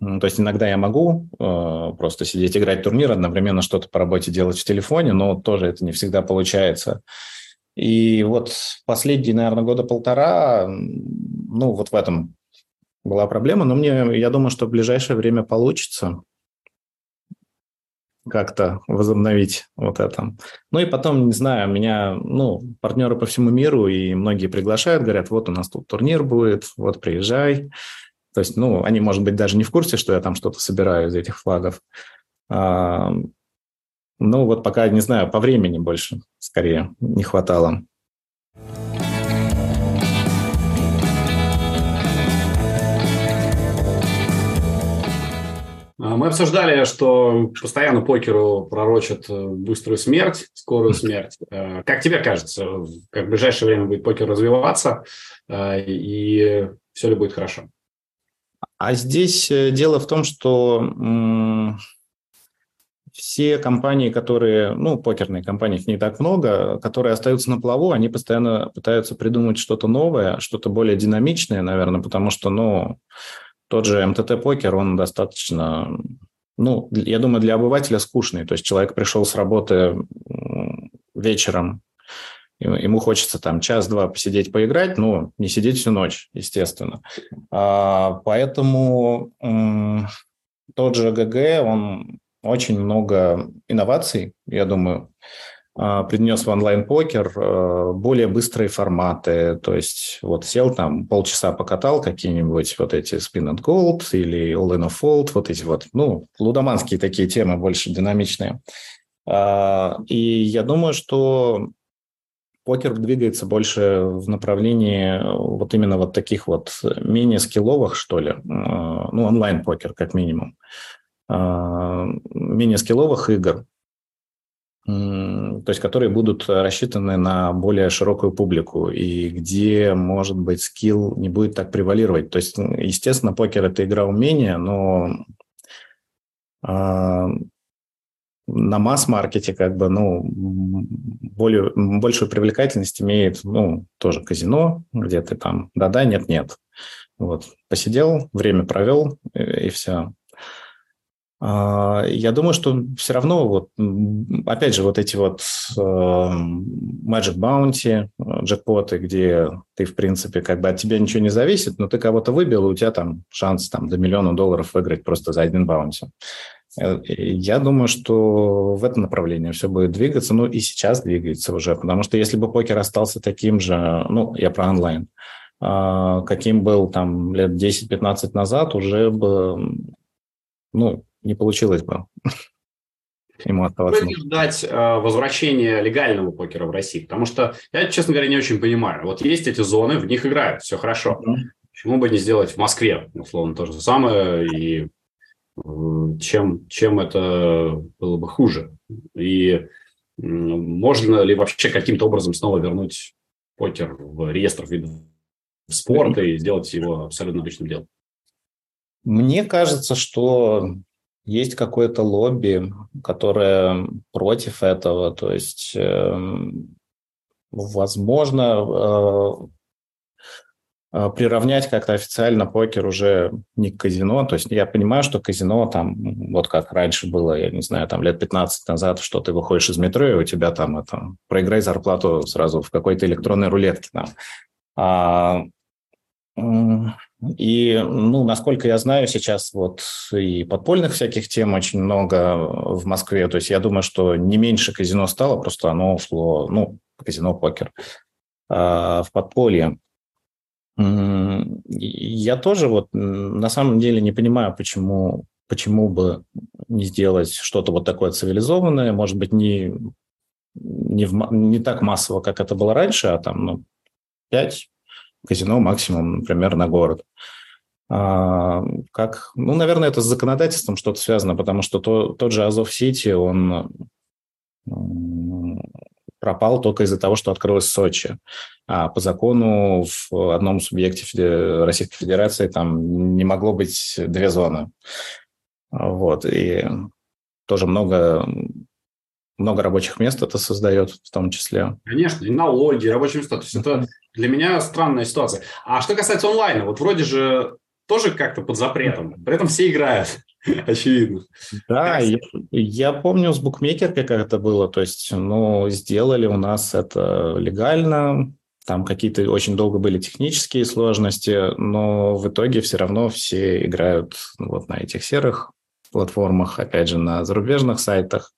то есть иногда я могу э, просто сидеть играть турнир, одновременно что-то по работе делать в телефоне, но тоже это не всегда получается. И вот последние, наверное, года полтора, ну вот в этом была проблема, но мне, я думаю, что в ближайшее время получится как-то возобновить вот это. Ну и потом, не знаю, меня, ну, партнеры по всему миру и многие приглашают, говорят, вот у нас тут турнир будет, вот приезжай. То есть, ну, они, может быть, даже не в курсе, что я там что-то собираю из этих флагов. Ну, вот пока, не знаю, по времени больше, скорее, не хватало. А, мы обсуждали, что постоянно покеру пророчат э, быструю смерть, скорую смерть. Э, как тебе кажется, как в ближайшее время будет покер развиваться, э, и все ли будет хорошо? А здесь э, дело в том, что все компании, которые, ну, покерные компании, их не так много, которые остаются на плаву, они постоянно пытаются придумать что-то новое, что-то более динамичное, наверное, потому что, ну, тот же МТТ-покер, он достаточно, ну, я думаю, для обывателя скучный. То есть человек пришел с работы вечером, Ему хочется там час-два посидеть, поиграть, но не сидеть всю ночь, естественно. А, поэтому тот же ГГ, он очень много инноваций, я думаю, а, принес в онлайн-покер а, более быстрые форматы. То есть вот сел там, полчаса покатал какие-нибудь вот эти Spin and Gold или All in a Fold, вот эти вот, ну, лудоманские такие темы, больше динамичные. И я думаю, что покер двигается больше в направлении э, вот именно вот таких вот менее скилловых, что ли, э, ну, онлайн-покер как минимум, э, менее скилловых игр, то есть которые будут рассчитаны на более широкую публику и где, может быть, скилл не будет так превалировать. То есть, естественно, покер – это игра умения, но на масс-маркете как бы, ну, более, большую привлекательность имеет, ну, тоже казино, где ты там да-да, нет-нет. Вот, посидел, время провел, и, и все. А, я думаю, что все равно, вот, опять же, вот эти вот э, Magic Bounty, джекпоты, где ты, в принципе, как бы от тебя ничего не зависит, но ты кого-то выбил, и у тебя там шанс там, до миллиона долларов выиграть просто за один баунти. Э, я думаю, что в это направление все будет двигаться, ну и сейчас двигается уже, потому что если бы покер остался таким же, ну, я про онлайн, а, каким был там лет 10-15 назад, уже бы, ну, не получилось бы *laughs* ему оставаться. Стоит ждать э, возвращения легального покера в России? Потому что я, честно говоря, не очень понимаю. Вот есть эти зоны, в них играют, все хорошо. Mm-hmm. Почему бы не сделать в Москве, условно, то же самое, и чем, чем это было бы хуже. И можно ли вообще каким-то образом снова вернуть покер в реестр видов спорта и сделать его абсолютно обычным делом? Мне кажется, что есть какое-то лобби, которое против этого. То есть, эм, возможно, э, э, приравнять как-то официально покер уже не к казино. То есть я понимаю, что казино там, вот как раньше было, я не знаю, там лет 15 назад, что ты выходишь из метро, и у тебя там это, проиграй зарплату сразу в какой-то электронной рулетке. Там. А, и, ну, насколько я знаю, сейчас вот и подпольных всяких тем очень много в Москве. То есть я думаю, что не меньше казино стало, просто оно ушло, ну, казино, покер, а, в подполье. Я тоже вот на самом деле не понимаю, почему, почему бы не сделать что-то вот такое цивилизованное, может быть, не, не, в, не так массово, как это было раньше, а там ну, 5 казино максимум, например, на город. А, как, ну, наверное, это с законодательством что-то связано, потому что то, тот же Азов-Сити, он пропал только из-за того, что открылось Сочи. А по закону в одном субъекте Российской Федерации там не могло быть две зоны. Вот, и тоже много много рабочих мест это создает в том числе. Конечно, и налоги, рабочие места. То есть это для меня странная ситуация. А что касается онлайна, вот вроде же тоже как-то под запретом, при этом все играют, *laughs* очевидно. Да, я, я помню с букмекеркой, как это было, то есть, ну, сделали у нас это легально, там какие-то очень долго были технические сложности, но в итоге все равно все играют вот на этих серых платформах, опять же, на зарубежных сайтах.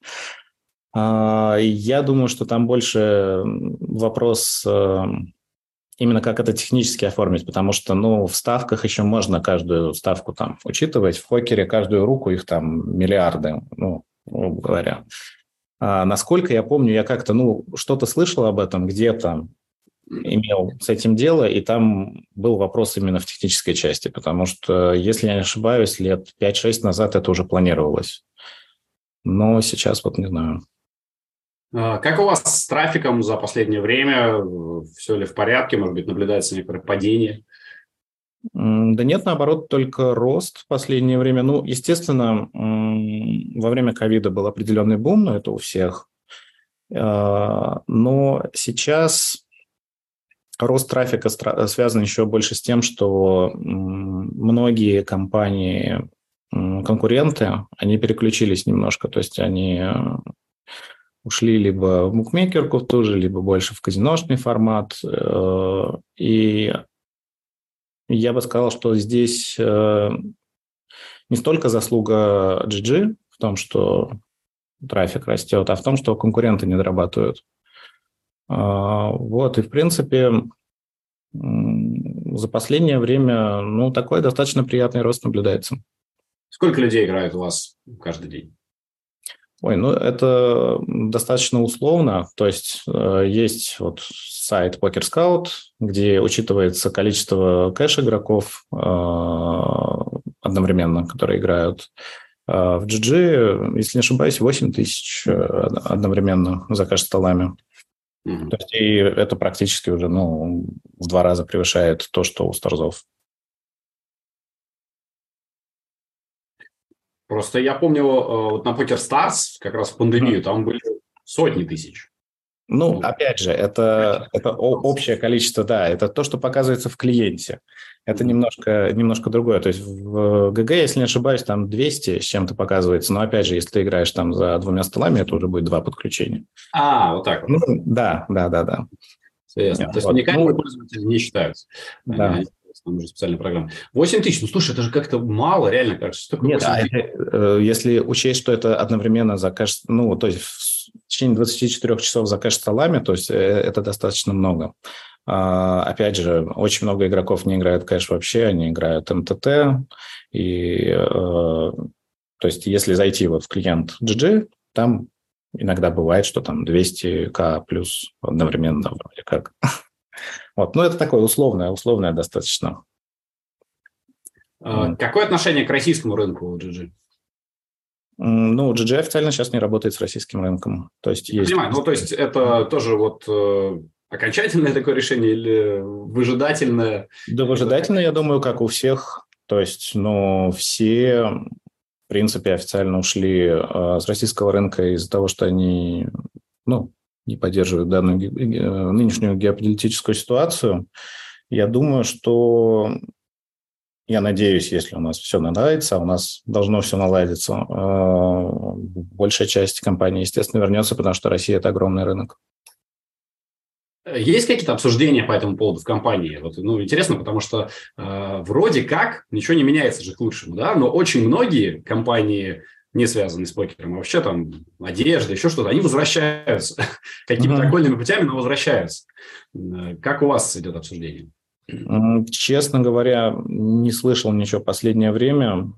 А, я думаю, что там больше вопрос эм, именно как это технически оформить, потому что, ну, в ставках еще можно каждую ставку там учитывать, в хокере каждую руку их там миллиарды, ну, грубо говоря. А, насколько я помню, я как-то, ну, что-то слышал об этом где-то, имел с этим дело, и там был вопрос именно в технической части, потому что, если я не ошибаюсь, лет 5-6 назад это уже планировалось. Но сейчас вот не знаю. А, как у вас с трафиком за последнее время? Все ли в порядке? Может быть, наблюдается некоторое падение? Да нет, наоборот, только рост в последнее время. Ну, естественно, во время ковида был определенный бум, но это у всех. А, но сейчас рост трафика связан еще больше с тем, что многие компании, конкуренты, они переключились немножко, то есть они ушли либо в букмекерку тоже, либо больше в казиношный формат. Э, и я бы сказал, что здесь э, не столько заслуга GG в том, что трафик растет, а в том, что конкуренты не дорабатывают. Э, вот, и в принципе за последнее время, ну, такой достаточно приятный рост наблюдается. Сколько людей играют у вас каждый день? Ой, ну это достаточно условно. То есть э, есть вот сайт Poker Scout, где учитывается количество кэш-игроков э, одновременно, которые играют. Э, в GG, если не ошибаюсь, 8 тысяч одновременно за кэш-столами. Mm-hmm. То есть и это практически уже ну, в два раза превышает то, что у Старзов. Просто я помню, э, вот на Poker Stars, как раз в пандемию, там были сотни тысяч. Ну, опять же, это, это общее количество, да, это то, что показывается в клиенте. Это немножко, немножко другое. То есть в ГГ, если не ошибаюсь, там 200 с чем-то показывается. Но опять же, если ты играешь там за двумя столами, это уже будет два подключения. А, вот так вот. Ну, да, да, да, да. Ясно. Нет, То есть уникальные ну, пользователи не считаются. Да там уже специальная программа. 8 тысяч, ну слушай, это же как-то мало, реально кажется. Что Нет, а это, э, если учесть, что это одновременно за кэш, ну, то есть в течение 24 часов за кэш-столами, то есть э, это достаточно много. А, опять же, очень много игроков не играют кэш вообще, они играют МТТ, и э, то есть если зайти вот в клиент GG, там иногда бывает, что там 200к плюс одновременно вроде как. Вот. Ну, это такое условное, условное достаточно. А, какое отношение к российскому рынку у GG? Ну, GG официально сейчас не работает с российским рынком. То есть есть... Понимаю, ну то есть это тоже вот э, окончательное *laughs* такое решение или выжидательное? Да, выжидательное, я думаю, как у всех. То есть, ну, все, в принципе, официально ушли э, с российского рынка из-за того, что они, ну, не поддерживают данную э, нынешнюю геополитическую ситуацию. Я думаю, что я надеюсь, если у нас все наладится, у нас должно все наладиться, э, большая часть компаний, естественно, вернется, потому что Россия – это огромный рынок. Есть какие-то обсуждения по этому поводу в компании? Вот, ну, интересно, потому что э, вроде как ничего не меняется же к лучшему, да, но очень многие компании, не связанные с покером, а вообще там одежда, еще что-то, они возвращаются *laughs* какими-то окольными путями, но возвращаются. Э, как у вас идет обсуждение? Честно говоря, не слышал ничего последнее время,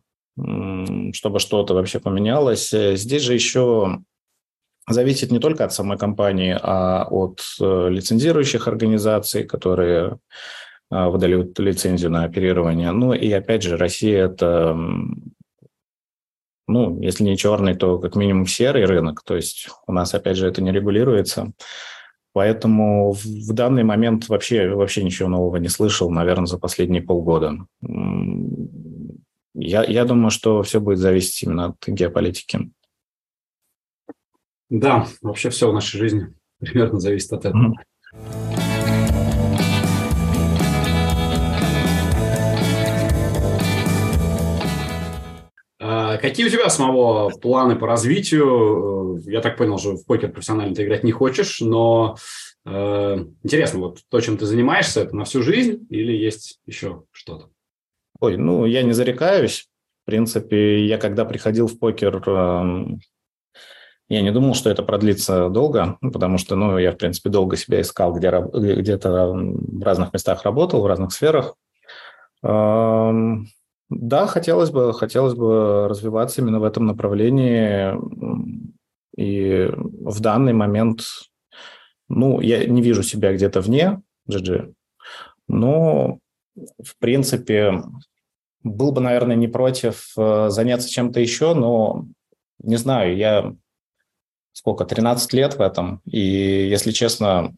чтобы что-то вообще поменялось. Э, здесь же еще зависит не только от самой компании, а от э, лицензирующих организаций, которые выдали лицензию на оперирование. Ну и опять же, Россия это, ну, если не черный, то как минимум серый рынок. То есть у нас, опять же, это не регулируется. Поэтому в данный момент вообще, вообще ничего нового не слышал, наверное, за последние полгода. Я, я думаю, что все будет зависеть именно от геополитики. Да, вообще все в нашей жизни примерно зависит от этого. А какие у тебя самого планы по развитию? Я так понял, что в покер профессионально ты играть не хочешь, но э, интересно, вот то, чем ты занимаешься, это на всю жизнь или есть еще что-то? Ой, ну, я не зарекаюсь. В принципе, я когда приходил в покер, эм, я не думал, что это продлится долго, потому что, ну, я, в принципе, долго себя искал, где, где-то в разных местах работал, в разных сферах. Да, хотелось бы, хотелось бы развиваться именно в этом направлении. И в данный момент, ну, я не вижу себя где-то вне GG, но, в принципе, был бы, наверное, не против э, заняться чем-то еще, но не знаю, я сколько, 13 лет в этом. И, если честно,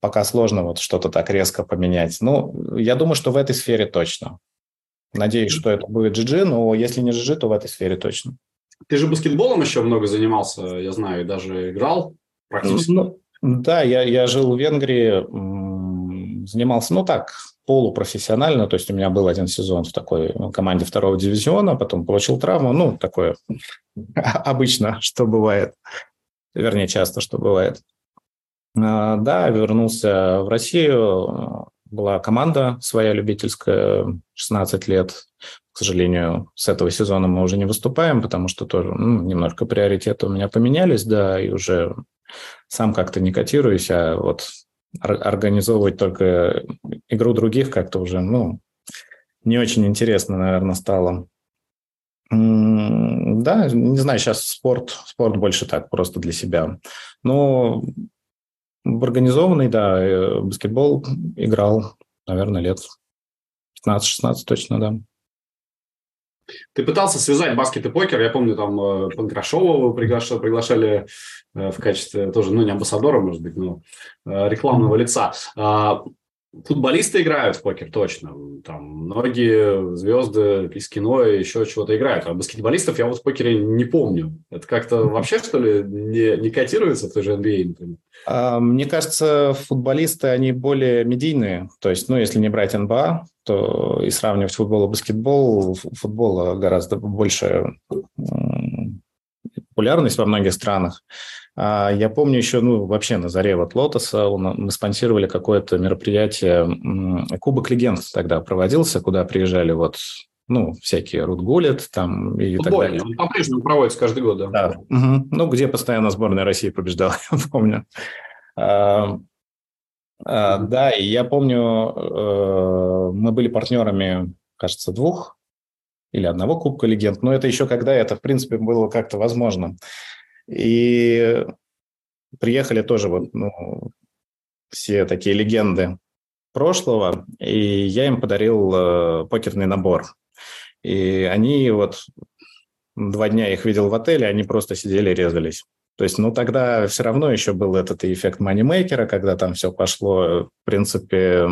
пока сложно вот что-то так резко поменять. Ну, я думаю, что в этой сфере точно. Надеюсь, что это будет GG, но если не GG, то в этой сфере точно. Ты же баскетболом еще много занимался, я знаю, даже играл практически. Ну, да, я, я жил в Венгрии, занимался, ну так, полупрофессионально, то есть у меня был один сезон в такой команде второго дивизиона, потом получил травму, ну, такое *laughs* обычно, что бывает, вернее, часто, что бывает. А, да, вернулся в Россию, была команда своя любительская, 16 лет. К сожалению, с этого сезона мы уже не выступаем, потому что тоже ну, немножко приоритеты у меня поменялись, да, и уже сам как-то не котируюсь, а вот организовывать только игру других как-то уже, ну, не очень интересно, наверное, стало. Да, не знаю, сейчас спорт, спорт больше так, просто для себя. Но в организованный, да, э, баскетбол играл, наверное, лет 15-16 точно, да. Ты пытался связать баскет и покер. Я помню, там э, Панкрашова приглашали, приглашали э, в качестве тоже, ну, не амбассадора, может быть, но рекламного лица. А, футболисты играют в покер, точно. Там многие звезды из кино и еще чего-то играют. А баскетболистов я вот в покере не помню. Это как-то вообще, что ли, не, не котируется в той же NBA, например? А, мне кажется, футболисты, они более медийные. То есть, ну, если не брать НБА, то и сравнивать футбол и баскетбол, футбола гораздо больше популярность во многих странах. А, я помню еще, ну, вообще на заре вот Лотоса мы спонсировали какое-то мероприятие, Кубок легенд тогда проводился, куда приезжали вот ну, всякие Рутгулет там и Футбольный. так далее. Он по-прежнему проводится каждый год, да. да. Угу. Ну, где постоянно сборная России побеждала, *laughs* я помню. А, а, да, и я помню, э, мы были партнерами, кажется, двух или одного Кубка Легенд, но это еще когда это, в принципе, было как-то возможно. И приехали тоже вот, ну, все такие легенды прошлого, и я им подарил э, покерный набор. И они вот два дня их видел в отеле, они просто сидели и резались. То есть, ну, тогда все равно еще был этот эффект манимейкера, когда там все пошло, в принципе,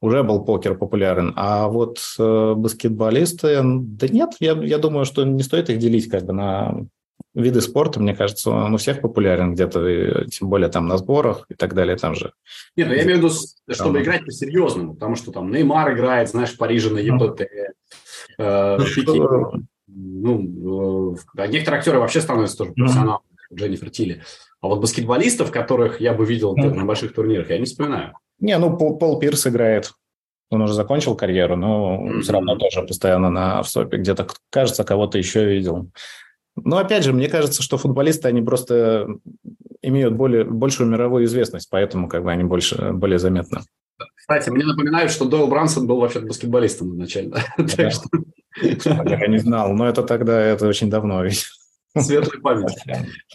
уже был покер популярен. А вот э, баскетболисты, да нет, я, я думаю, что не стоит их делить как бы на виды спорта, мне кажется, он у всех популярен где-то, тем более там на сборах и так далее, там же. Нет, ну я имею в виду, чтобы играть по-серьезному, потому что там Неймар играет, знаешь, в Париже на ЕПТ, э, ну, э, некоторые актеры вообще становятся тоже профессионалами, Дженнифер Тилли. А вот баскетболистов, которых я бы видел на больших турнирах, я не вспоминаю. Не, ну, Пол Пирс играет. Он уже закончил карьеру, но mm-hmm. все равно тоже постоянно на в Где-то, кажется, кого-то еще видел. Но опять же, мне кажется, что футболисты, они просто имеют более, большую мировую известность, поэтому как бы они больше, более заметны. Кстати, мне напоминают, что Дойл Брансон был вообще баскетболистом изначально. *laughs* Я не знал, но это тогда, это очень давно ведь. Светлая память.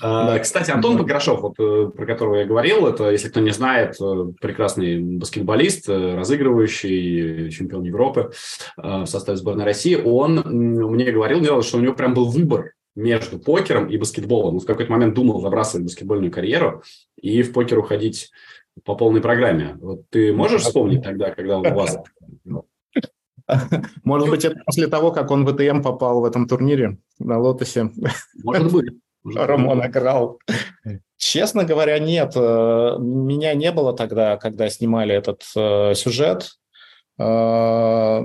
А, кстати, Антон Погрошов, вот, э, про которого я говорил, это, если кто не знает, э, прекрасный баскетболист, э, разыгрывающий, чемпион Европы в составе сборной России. Он мне говорил, что у него прям был выбор между покером и баскетболом. Он в какой-то момент думал забрасывать баскетбольную карьеру и в покер уходить по полной программе. Вот ты можешь вспомнить тогда, когда у вас... *laughs* Может быть, это после того, как он в ВТМ попал в этом турнире на Лотосе. Может быть. *laughs* Рамон играл. Честно говоря, нет. Э, меня не было тогда, когда снимали этот э, сюжет. Э,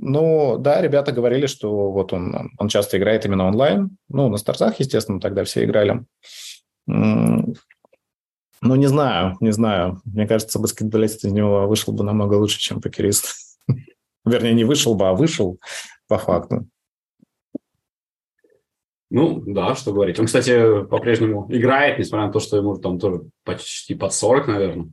ну, да, ребята говорили, что вот он, он часто играет именно онлайн. Ну, на стартах, естественно, тогда все играли. Ну, не знаю, не знаю. Мне кажется, баскетболист из него вышел бы намного лучше, чем покерист. *laughs* Вернее, не вышел бы, а вышел по факту. Ну, да, что говорить. Он, кстати, по-прежнему играет, несмотря на то, что ему там тоже почти под 40, наверное.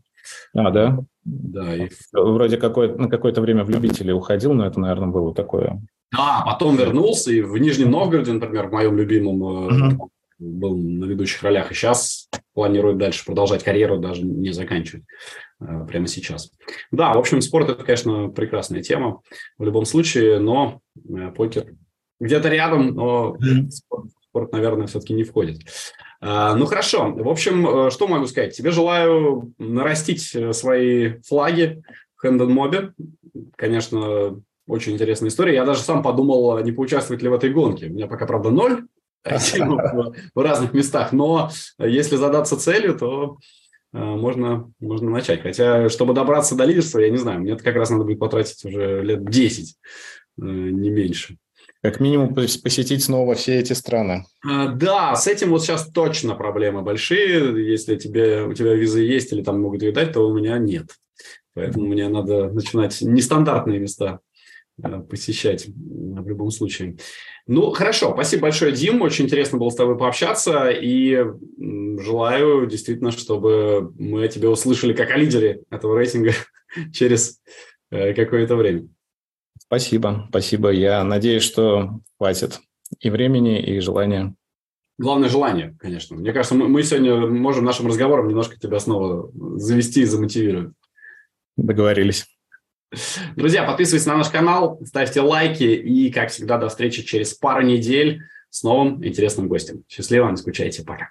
А, да? Да. И... Вроде какое, на какое-то время в любители уходил, но это, наверное, было такое. Да, потом вернулся и в Нижнем Новгороде, например, в моем любимом, угу. был на ведущих ролях, и сейчас планирует дальше продолжать карьеру, даже не заканчивать э, прямо сейчас. Да, в общем, спорт – это, конечно, прекрасная тема в любом случае, но э, покер где-то рядом, но спорт, спорт, наверное, все-таки не входит. А, ну хорошо. В общем, э, что могу сказать? Тебе желаю нарастить э, свои флаги в Хэндон Конечно, очень интересная история. Я даже сам подумал, не поучаствовать ли в этой гонке. У меня пока, правда, ноль *laughs* в разных местах, но если задаться целью, то э, можно, можно начать. Хотя, чтобы добраться до лидерства, я не знаю, мне это как раз надо будет потратить уже лет 10, не меньше. Как минимум посетить снова все эти страны. А, да, с этим вот сейчас точно проблемы большие. Если тебе, у тебя визы есть или там могут ее дать, то у меня нет. Поэтому мне надо начинать нестандартные места а, посещать в любом случае. Ну, хорошо. Спасибо большое, Дим. Очень интересно было с тобой пообщаться. И желаю действительно, чтобы мы о тебе услышали как о лидере этого рейтинга *laughs* через э, какое-то время. Спасибо, спасибо. Я надеюсь, что хватит и времени, и желания. Главное желание, конечно. Мне кажется, мы, мы сегодня можем нашим разговором немножко тебя снова завести и замотивировать. Договорились. Друзья, подписывайтесь на наш канал, ставьте лайки и, как всегда, до встречи через пару недель с новым интересным гостем. Счастливо, не скучайте, пока.